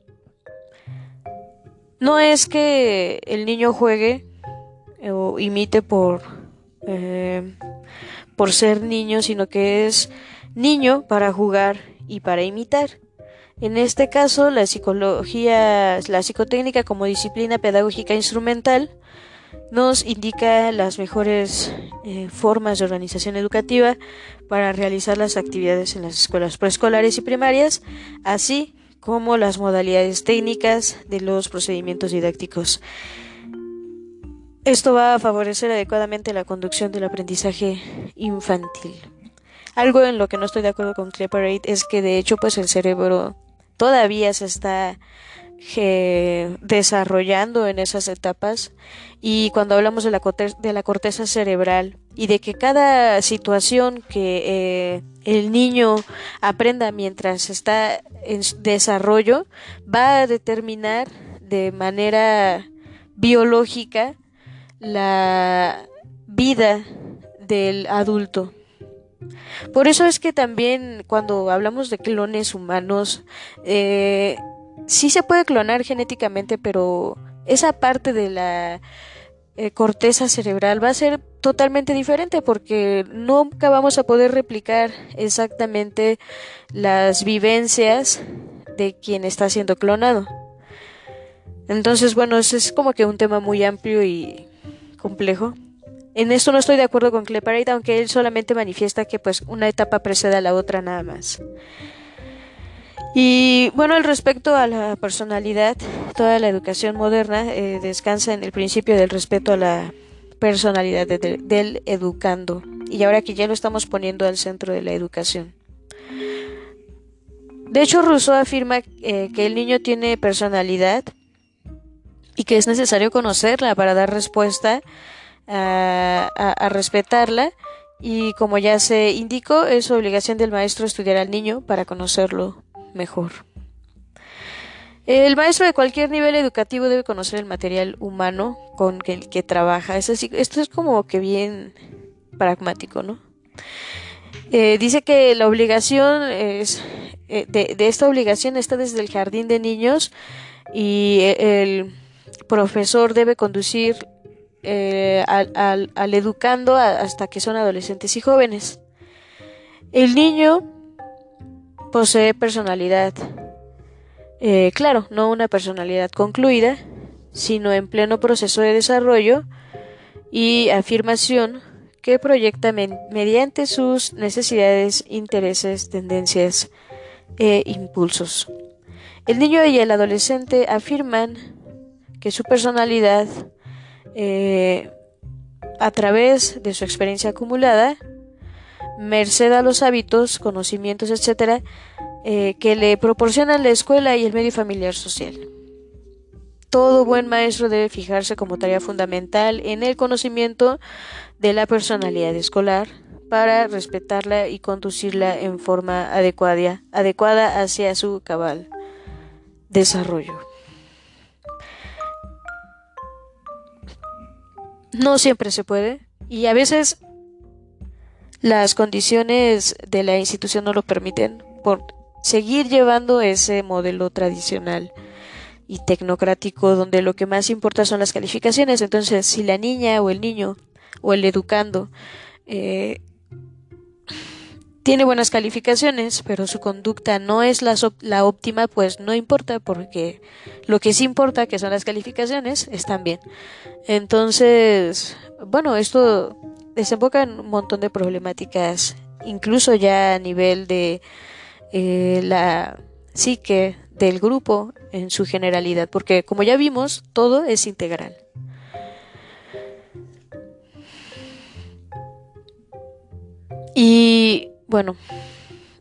A: No es que el niño juegue o imite por, eh, por ser niño, sino que es niño para jugar y para imitar. En este caso, la psicología, la psicotécnica como disciplina pedagógica instrumental nos indica las mejores eh, formas de organización educativa para realizar las actividades en las escuelas preescolares y primarias, así como las modalidades técnicas de los procedimientos didácticos. Esto va a favorecer adecuadamente la conducción del aprendizaje infantil. Algo en lo que no estoy de acuerdo con Cleparate es que de hecho pues el cerebro todavía se está desarrollando en esas etapas y cuando hablamos de la, de la corteza cerebral y de que cada situación que eh, el niño aprenda mientras está en desarrollo va a determinar de manera biológica la vida del adulto. Por eso es que también cuando hablamos de clones humanos, eh, sí se puede clonar genéticamente, pero esa parte de la eh, corteza cerebral va a ser totalmente diferente porque nunca vamos a poder replicar exactamente las vivencias de quien está siendo clonado. Entonces, bueno, es como que un tema muy amplio y complejo. En esto no estoy de acuerdo con Cleparade, aunque él solamente manifiesta que pues una etapa precede a la otra nada más. Y bueno, al respecto a la personalidad, toda la educación moderna eh, descansa en el principio del respeto a la personalidad del educando. Y ahora que ya lo estamos poniendo al centro de la educación. De hecho, Rousseau afirma eh, que el niño tiene personalidad y que es necesario conocerla para dar respuesta a, respetarla y como ya se indicó es obligación del maestro estudiar al niño para conocerlo mejor. El maestro de cualquier nivel educativo debe conocer el material humano con el que trabaja. Así, esto es como que bien pragmático, ¿no? Eh, dice que la obligación es eh, de, de, esta obligación está desde el jardín de niños y el profesor debe conducir eh, al, educando hasta que son adolescentes y jóvenes. El niño posee personalidad, eh, claro, no una personalidad concluida, sino en pleno proceso de desarrollo y afirmación que proyecta mediante sus necesidades, intereses, tendencias e impulsos. El niño y el adolescente afirman que su personalidad eh, a través de su experiencia acumulada, merced a los hábitos, conocimientos, etcétera, eh, que le proporcionan la escuela y el medio familiar social. Todo buen maestro debe fijarse como tarea fundamental en el conocimiento de la personalidad escolar para respetarla y conducirla en forma adecuada, adecuada hacia su cabal desarrollo. No siempre se puede y a veces las condiciones de la institución no lo permiten por seguir llevando ese modelo tradicional y tecnocrático donde lo que más importa son las calificaciones. Entonces, si la niña o el niño o el educando eh, tiene buenas calificaciones, pero su conducta no es la, óptima, pues no importa, porque lo que sí importa, que son las calificaciones, están bien. Entonces, bueno, esto desemboca en un montón de problemáticas, incluso ya a nivel de eh, la psique del grupo en su generalidad, porque como ya vimos, todo es integral. Y bueno,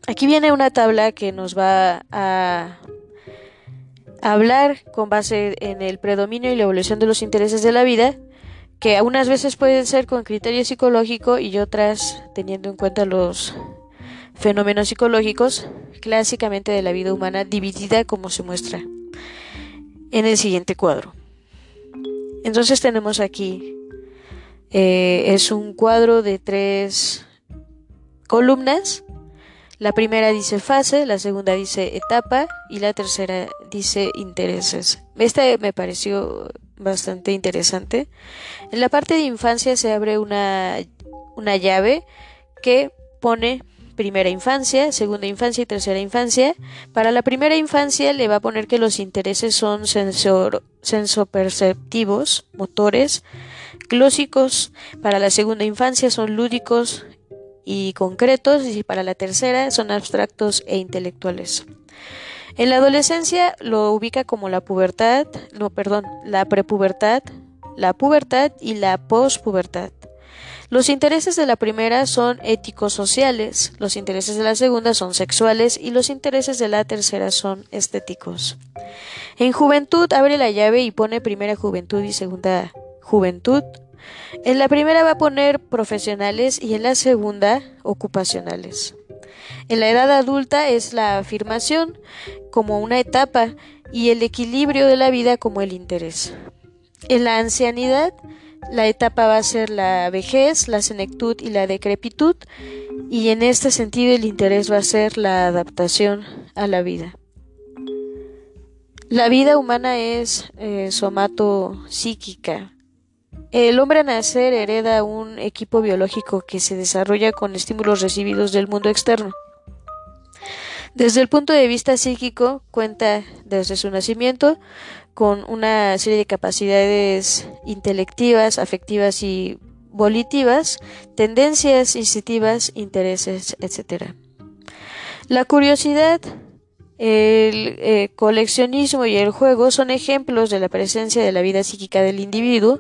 A: aquí viene una tabla que nos va a hablar con base en el predominio y la evolución de los intereses de la vida, que algunas veces pueden ser con criterio psicológico y otras teniendo en cuenta los fenómenos psicológicos clásicamente de la vida humana dividida como se muestra en el siguiente cuadro. Entonces tenemos aquí, eh, es un cuadro de tres columnas. La primera dice fase, la segunda dice etapa y la tercera dice intereses. Este me pareció bastante interesante. En la parte de infancia se abre una, una llave que pone primera infancia, segunda infancia y tercera infancia. Para la primera infancia le va a poner que los intereses son sensor, sensoperceptivos, motores, clásicos. Para la segunda infancia son lúdicos y concretos y para la tercera son abstractos e intelectuales. En la adolescencia lo ubica como la pubertad, no, perdón, la prepubertad, la pubertad y la pospubertad. Los intereses de la primera son éticos sociales, los intereses de la segunda son sexuales y los intereses de la tercera son estéticos. En juventud abre la llave y pone primera juventud y segunda juventud. En la primera va a poner profesionales y en la segunda ocupacionales. En la edad adulta es la afirmación como una etapa y el equilibrio de la vida como el interés. En la ancianidad, la etapa va a ser la vejez, la senectud y la decrepitud, y en este sentido el interés va a ser la adaptación a la vida. La vida humana es eh, somato psíquica. El hombre a nacer hereda un equipo biológico que se desarrolla con estímulos recibidos del mundo externo. Desde el punto de vista psíquico, cuenta desde su nacimiento con una serie de capacidades intelectivas, afectivas y volitivas, tendencias instintivas, intereses, etc. La curiosidad, el eh, coleccionismo y el juego son ejemplos de la presencia de la vida psíquica del individuo.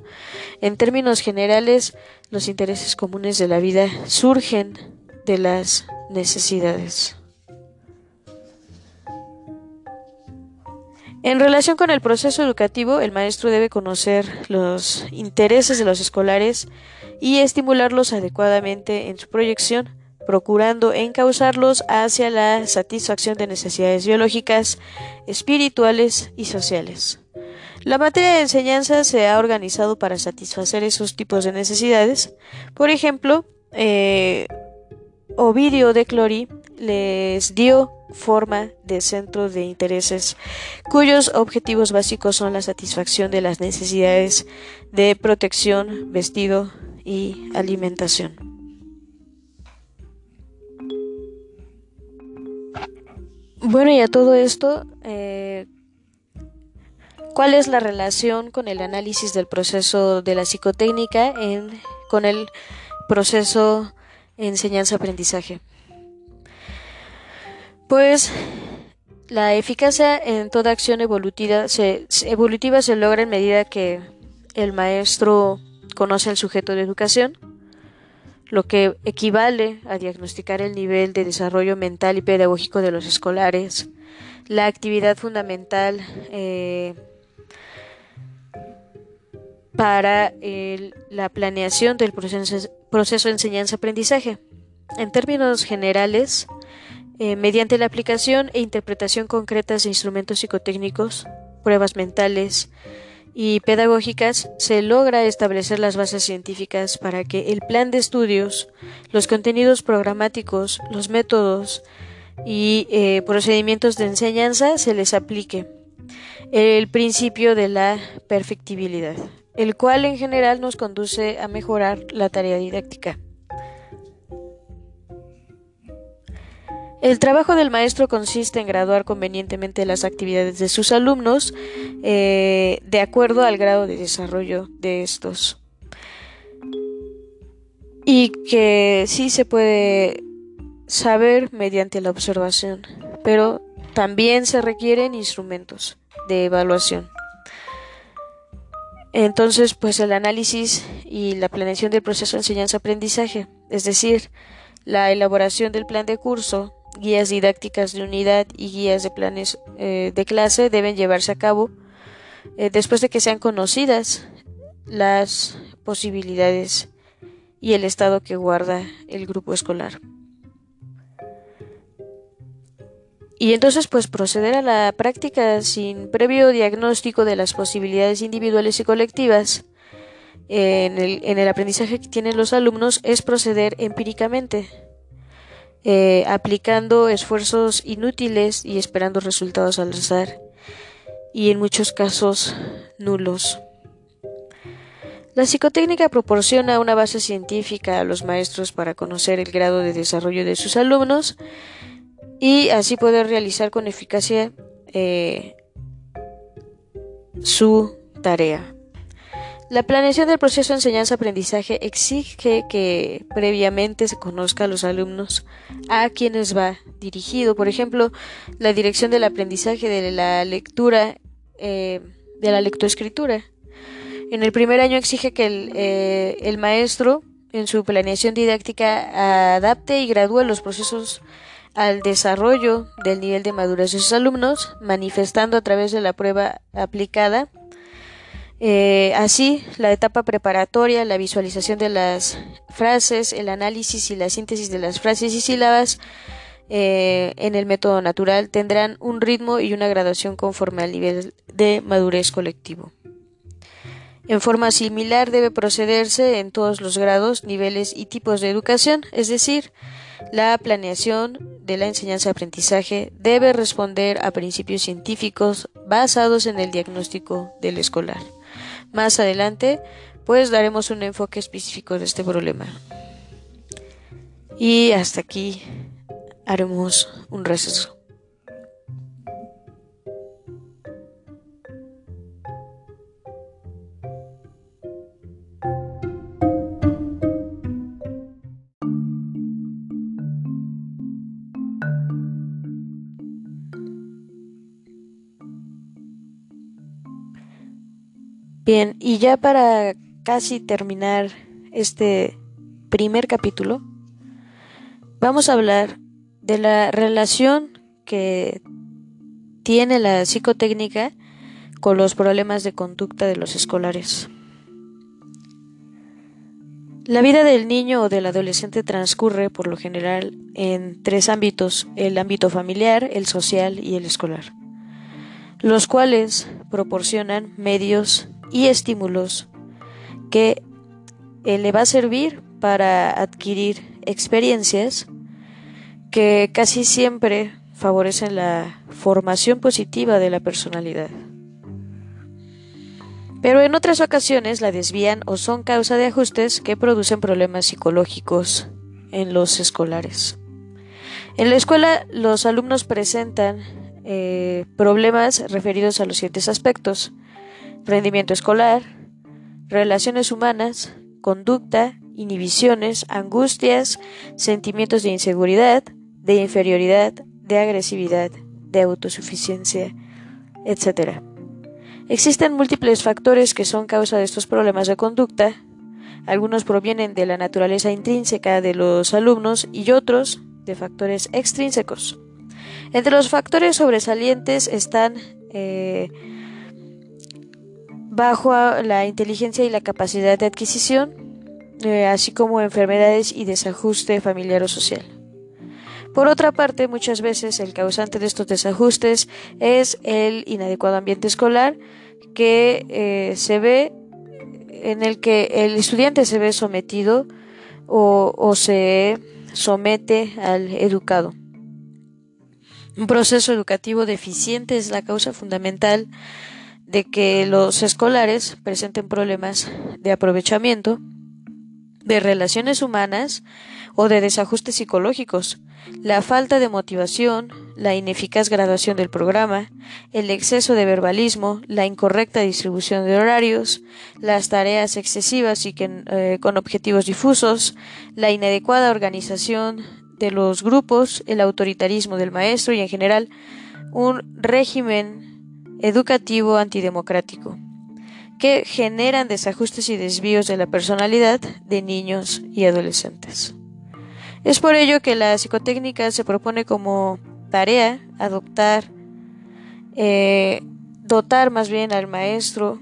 A: En términos generales, los intereses comunes de la vida surgen de las necesidades. En relación con el proceso educativo, el maestro debe conocer los intereses de los escolares y estimularlos adecuadamente en su proyección, procurando encauzarlos hacia la satisfacción de necesidades biológicas, espirituales y sociales. La materia de enseñanza se ha organizado para satisfacer esos tipos de necesidades. Por ejemplo, eh, Ovidio de Clori les dio forma de centro de intereses cuyos objetivos básicos son la satisfacción de las necesidades de protección, vestido y alimentación. Bueno, y a todo esto, eh, ¿cuál es la relación con el análisis del proceso de la psicotécnica en, con el proceso enseñanza-aprendizaje? Pues la eficacia en toda acción evolutiva se, evolutiva se logra en medida que el maestro conoce al sujeto de educación, lo que equivale a diagnosticar el nivel de desarrollo mental y pedagógico de los escolares, la actividad fundamental eh, para la planeación del proceso, proceso enseñanza-aprendizaje. En términos generales, eh, mediante la aplicación e interpretación concretas de instrumentos psicotécnicos, pruebas mentales y pedagógicas, se logra establecer las bases científicas para que el plan de estudios, los contenidos programáticos, los métodos y eh, procedimientos de enseñanza se les aplique el principio de la perfectibilidad, el cual en general nos conduce a mejorar la tarea didáctica. El trabajo del maestro consiste en graduar convenientemente las actividades de sus alumnos eh, de acuerdo al grado de desarrollo de estos. Y que sí se puede saber mediante la observación, pero también se requieren instrumentos de evaluación. Entonces, pues el análisis y la planeación del proceso de enseñanza-aprendizaje, es decir, la elaboración del plan de curso, guías didácticas de unidad y guías de planes eh, de clase deben llevarse a cabo eh, después de que sean conocidas las posibilidades y el estado que guarda el grupo escolar. Y entonces pues proceder a la práctica sin previo diagnóstico de las posibilidades individuales y colectivas en el, en el aprendizaje que tienen los alumnos es proceder empíricamente eh, aplicando esfuerzos inútiles y esperando resultados al azar y en muchos casos nulos. La psicotécnica proporciona una base científica a los maestros para conocer el grado de desarrollo de sus alumnos y así poder realizar con eficacia eh, su tarea. La planeación del proceso de enseñanza-aprendizaje exige que previamente se conozca a los alumnos a quienes va dirigido. Por ejemplo, la dirección del aprendizaje de la lectura, eh, de la lectoescritura. En el primer año exige que el, eh, el maestro, en su planeación didáctica, adapte y gradúe los procesos al desarrollo del nivel de madurez de sus alumnos, manifestando a través de la prueba aplicada eh, así, la etapa preparatoria, la visualización de las frases, el análisis y la síntesis de las frases y sílabas eh, en el método natural tendrán un ritmo y una graduación conforme al nivel de madurez colectivo. En forma similar debe procederse en todos los grados, niveles y tipos de educación, es decir, la planeación de la enseñanza-aprendizaje debe responder a principios científicos basados en el diagnóstico del escolar. Más adelante, pues daremos un enfoque específico de este problema. Y hasta aquí haremos un receso. Bien, y ya para casi terminar este primer capítulo, vamos a hablar de la relación que tiene la psicotécnica con los problemas de conducta de los escolares. La vida del niño o del adolescente transcurre por lo general en tres ámbitos, el ámbito familiar, el social y el escolar, los cuales proporcionan medios y estímulos que eh, le va a servir para adquirir experiencias que casi siempre favorecen la formación positiva de la personalidad. Pero en otras ocasiones la desvían o son causa de ajustes que producen problemas psicológicos en los escolares. En la escuela los alumnos presentan eh, problemas referidos a los siguientes aspectos rendimiento escolar, relaciones humanas, conducta, inhibiciones, angustias, sentimientos de inseguridad, de inferioridad, de agresividad, de autosuficiencia, etc. Existen múltiples factores que son causa de estos problemas de conducta. Algunos provienen de la naturaleza intrínseca de los alumnos y otros de factores extrínsecos. Entre los factores sobresalientes están eh, bajo la inteligencia y la capacidad de adquisición, eh, así como enfermedades y desajuste familiar o social. Por otra parte, muchas veces el causante de estos desajustes es el inadecuado ambiente escolar que eh, se ve en el que el estudiante se ve sometido o, o se somete al educado. Un proceso educativo deficiente es la causa fundamental de que los escolares presenten problemas de aprovechamiento, de relaciones humanas o de desajustes psicológicos, la falta de motivación, la ineficaz graduación del programa, el exceso de verbalismo, la incorrecta distribución de horarios, las tareas excesivas y eh, con objetivos difusos, la inadecuada organización de los grupos, el autoritarismo del maestro y en general un régimen educativo antidemocrático, que generan desajustes y desvíos de la personalidad de niños y adolescentes. Es por ello que la psicotécnica se propone como tarea adoptar, eh, dotar más bien al maestro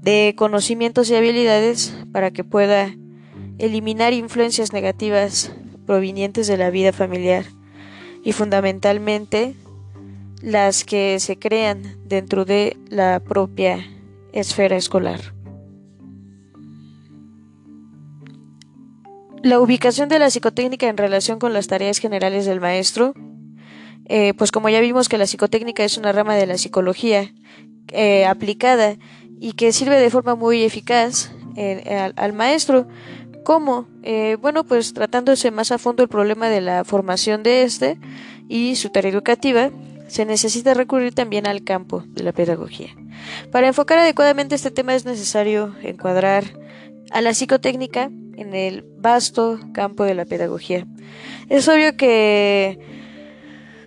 A: de conocimientos y habilidades para que pueda eliminar influencias negativas provenientes de la vida familiar y fundamentalmente las que se crean dentro de la propia esfera escolar. La ubicación de la psicotécnica en relación con las tareas generales del maestro, eh, pues como ya vimos que la psicotécnica es una rama de la psicología eh, aplicada y que sirve de forma muy eficaz al, maestro. ¿Cómo? Eh, bueno, pues tratándose más a fondo el problema de la formación de este y su tarea educativa, se necesita recurrir también al campo de la pedagogía. Para enfocar adecuadamente este tema es necesario encuadrar a la psicotécnica en el vasto campo de la pedagogía. Es obvio que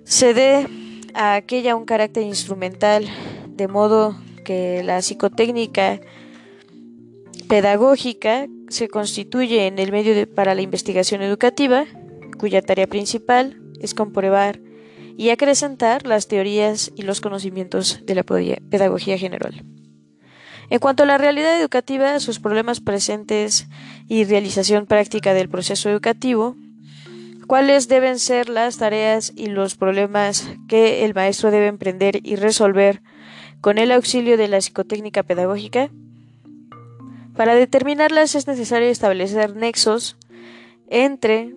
A: se dé a aquella un carácter instrumental, de modo que la psicotécnica pedagógica se constituye en el medio para la investigación educativa, cuya tarea principal es comprobar y acrecentar las teorías y los conocimientos de la pedagogía general. En cuanto a la realidad educativa, sus problemas presentes y realización práctica del proceso educativo, cuáles deben ser las tareas y los problemas que el maestro debe emprender y resolver con el auxilio de la psicotécnica pedagógica. Para determinarlas es necesario establecer nexos entre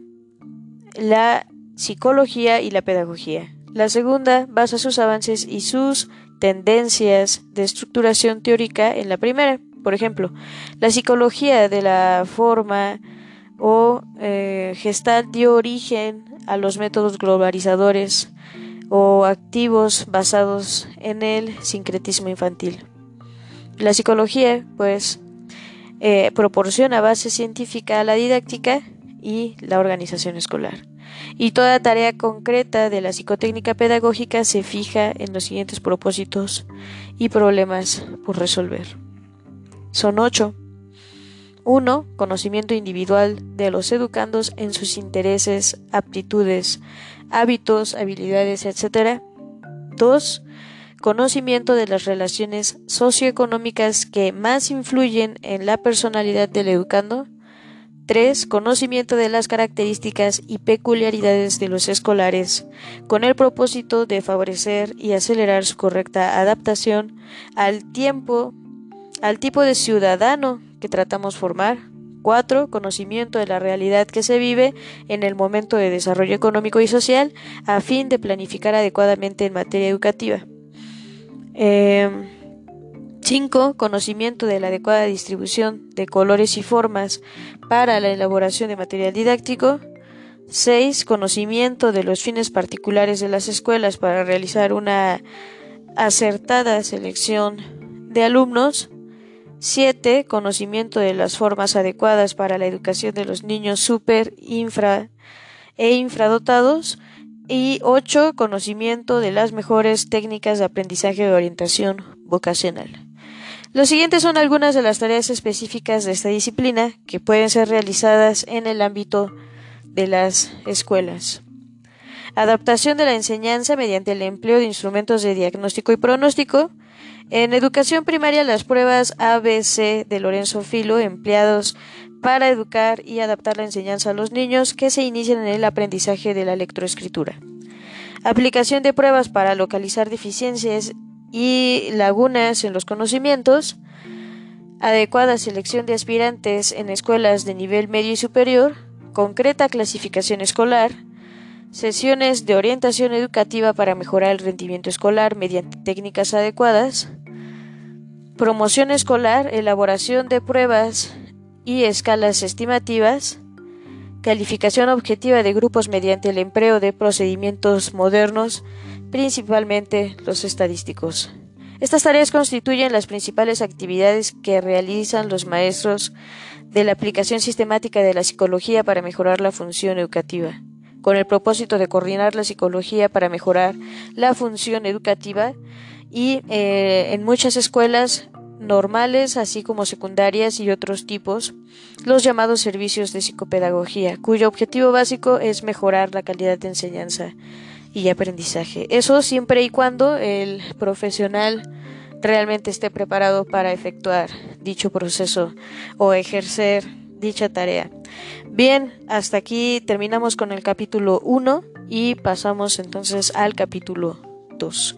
A: la psicología y la pedagogía. La segunda basa sus avances y sus tendencias de estructuración teórica en la primera. Por ejemplo, la psicología de la forma o eh, gestal dio origen a los métodos globalizadores o activos basados en el sincretismo infantil. La psicología, pues, eh, proporciona base científica a la didáctica y la organización escolar y toda tarea concreta de la psicotécnica pedagógica se fija en los siguientes propósitos y problemas por resolver. Son ocho. 1. Conocimiento individual de los educandos en sus intereses, aptitudes, hábitos, habilidades, etc. 2. Conocimiento de las relaciones socioeconómicas que más influyen en la personalidad del educando. 3. Conocimiento de las características y peculiaridades de los escolares, con el propósito de favorecer y acelerar su correcta adaptación al tiempo, al tipo de ciudadano que tratamos formar. 4. Conocimiento de la realidad que se vive en el momento de desarrollo económico y social a fin de planificar adecuadamente en materia educativa. Eh, 5. Conocimiento de la adecuada distribución de colores y formas para la elaboración de material didáctico. 6. Conocimiento de los fines particulares de las escuelas para realizar una acertada selección de alumnos. 7. Conocimiento de las formas adecuadas para la educación de los niños super, infra e infradotados. Y 8. Conocimiento de las mejores técnicas de aprendizaje de orientación vocacional. Los siguientes son algunas de las tareas específicas de esta disciplina que pueden ser realizadas en el ámbito de las escuelas. Adaptación de la enseñanza mediante el empleo de instrumentos de diagnóstico y pronóstico. En educación primaria, las pruebas ABC de Lorenzo Filo, empleados para educar y adaptar la enseñanza a los niños que se inician en el aprendizaje de la lectoescritura. Aplicación de pruebas para localizar deficiencias y lagunas en los conocimientos, adecuada selección de aspirantes en escuelas de nivel medio y superior, concreta clasificación escolar, sesiones de orientación educativa para mejorar el rendimiento escolar mediante técnicas adecuadas, promoción escolar, elaboración de pruebas y escalas estimativas, calificación objetiva de grupos mediante el empleo de procedimientos modernos principalmente los estadísticos. Estas tareas constituyen las principales actividades que realizan los maestros de la aplicación sistemática de la psicología para mejorar la función educativa, con el propósito de coordinar la psicología para mejorar la función educativa y eh, en muchas escuelas normales, así como secundarias y otros tipos, los llamados servicios de psicopedagogía, cuyo objetivo básico es mejorar la calidad de enseñanza y aprendizaje. Eso siempre y cuando el profesional realmente esté preparado para efectuar dicho proceso o ejercer dicha tarea. Bien, hasta aquí terminamos con el capítulo 1 y pasamos entonces al capítulo 2.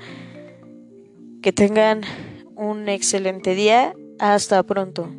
A: Que tengan un excelente día. Hasta pronto.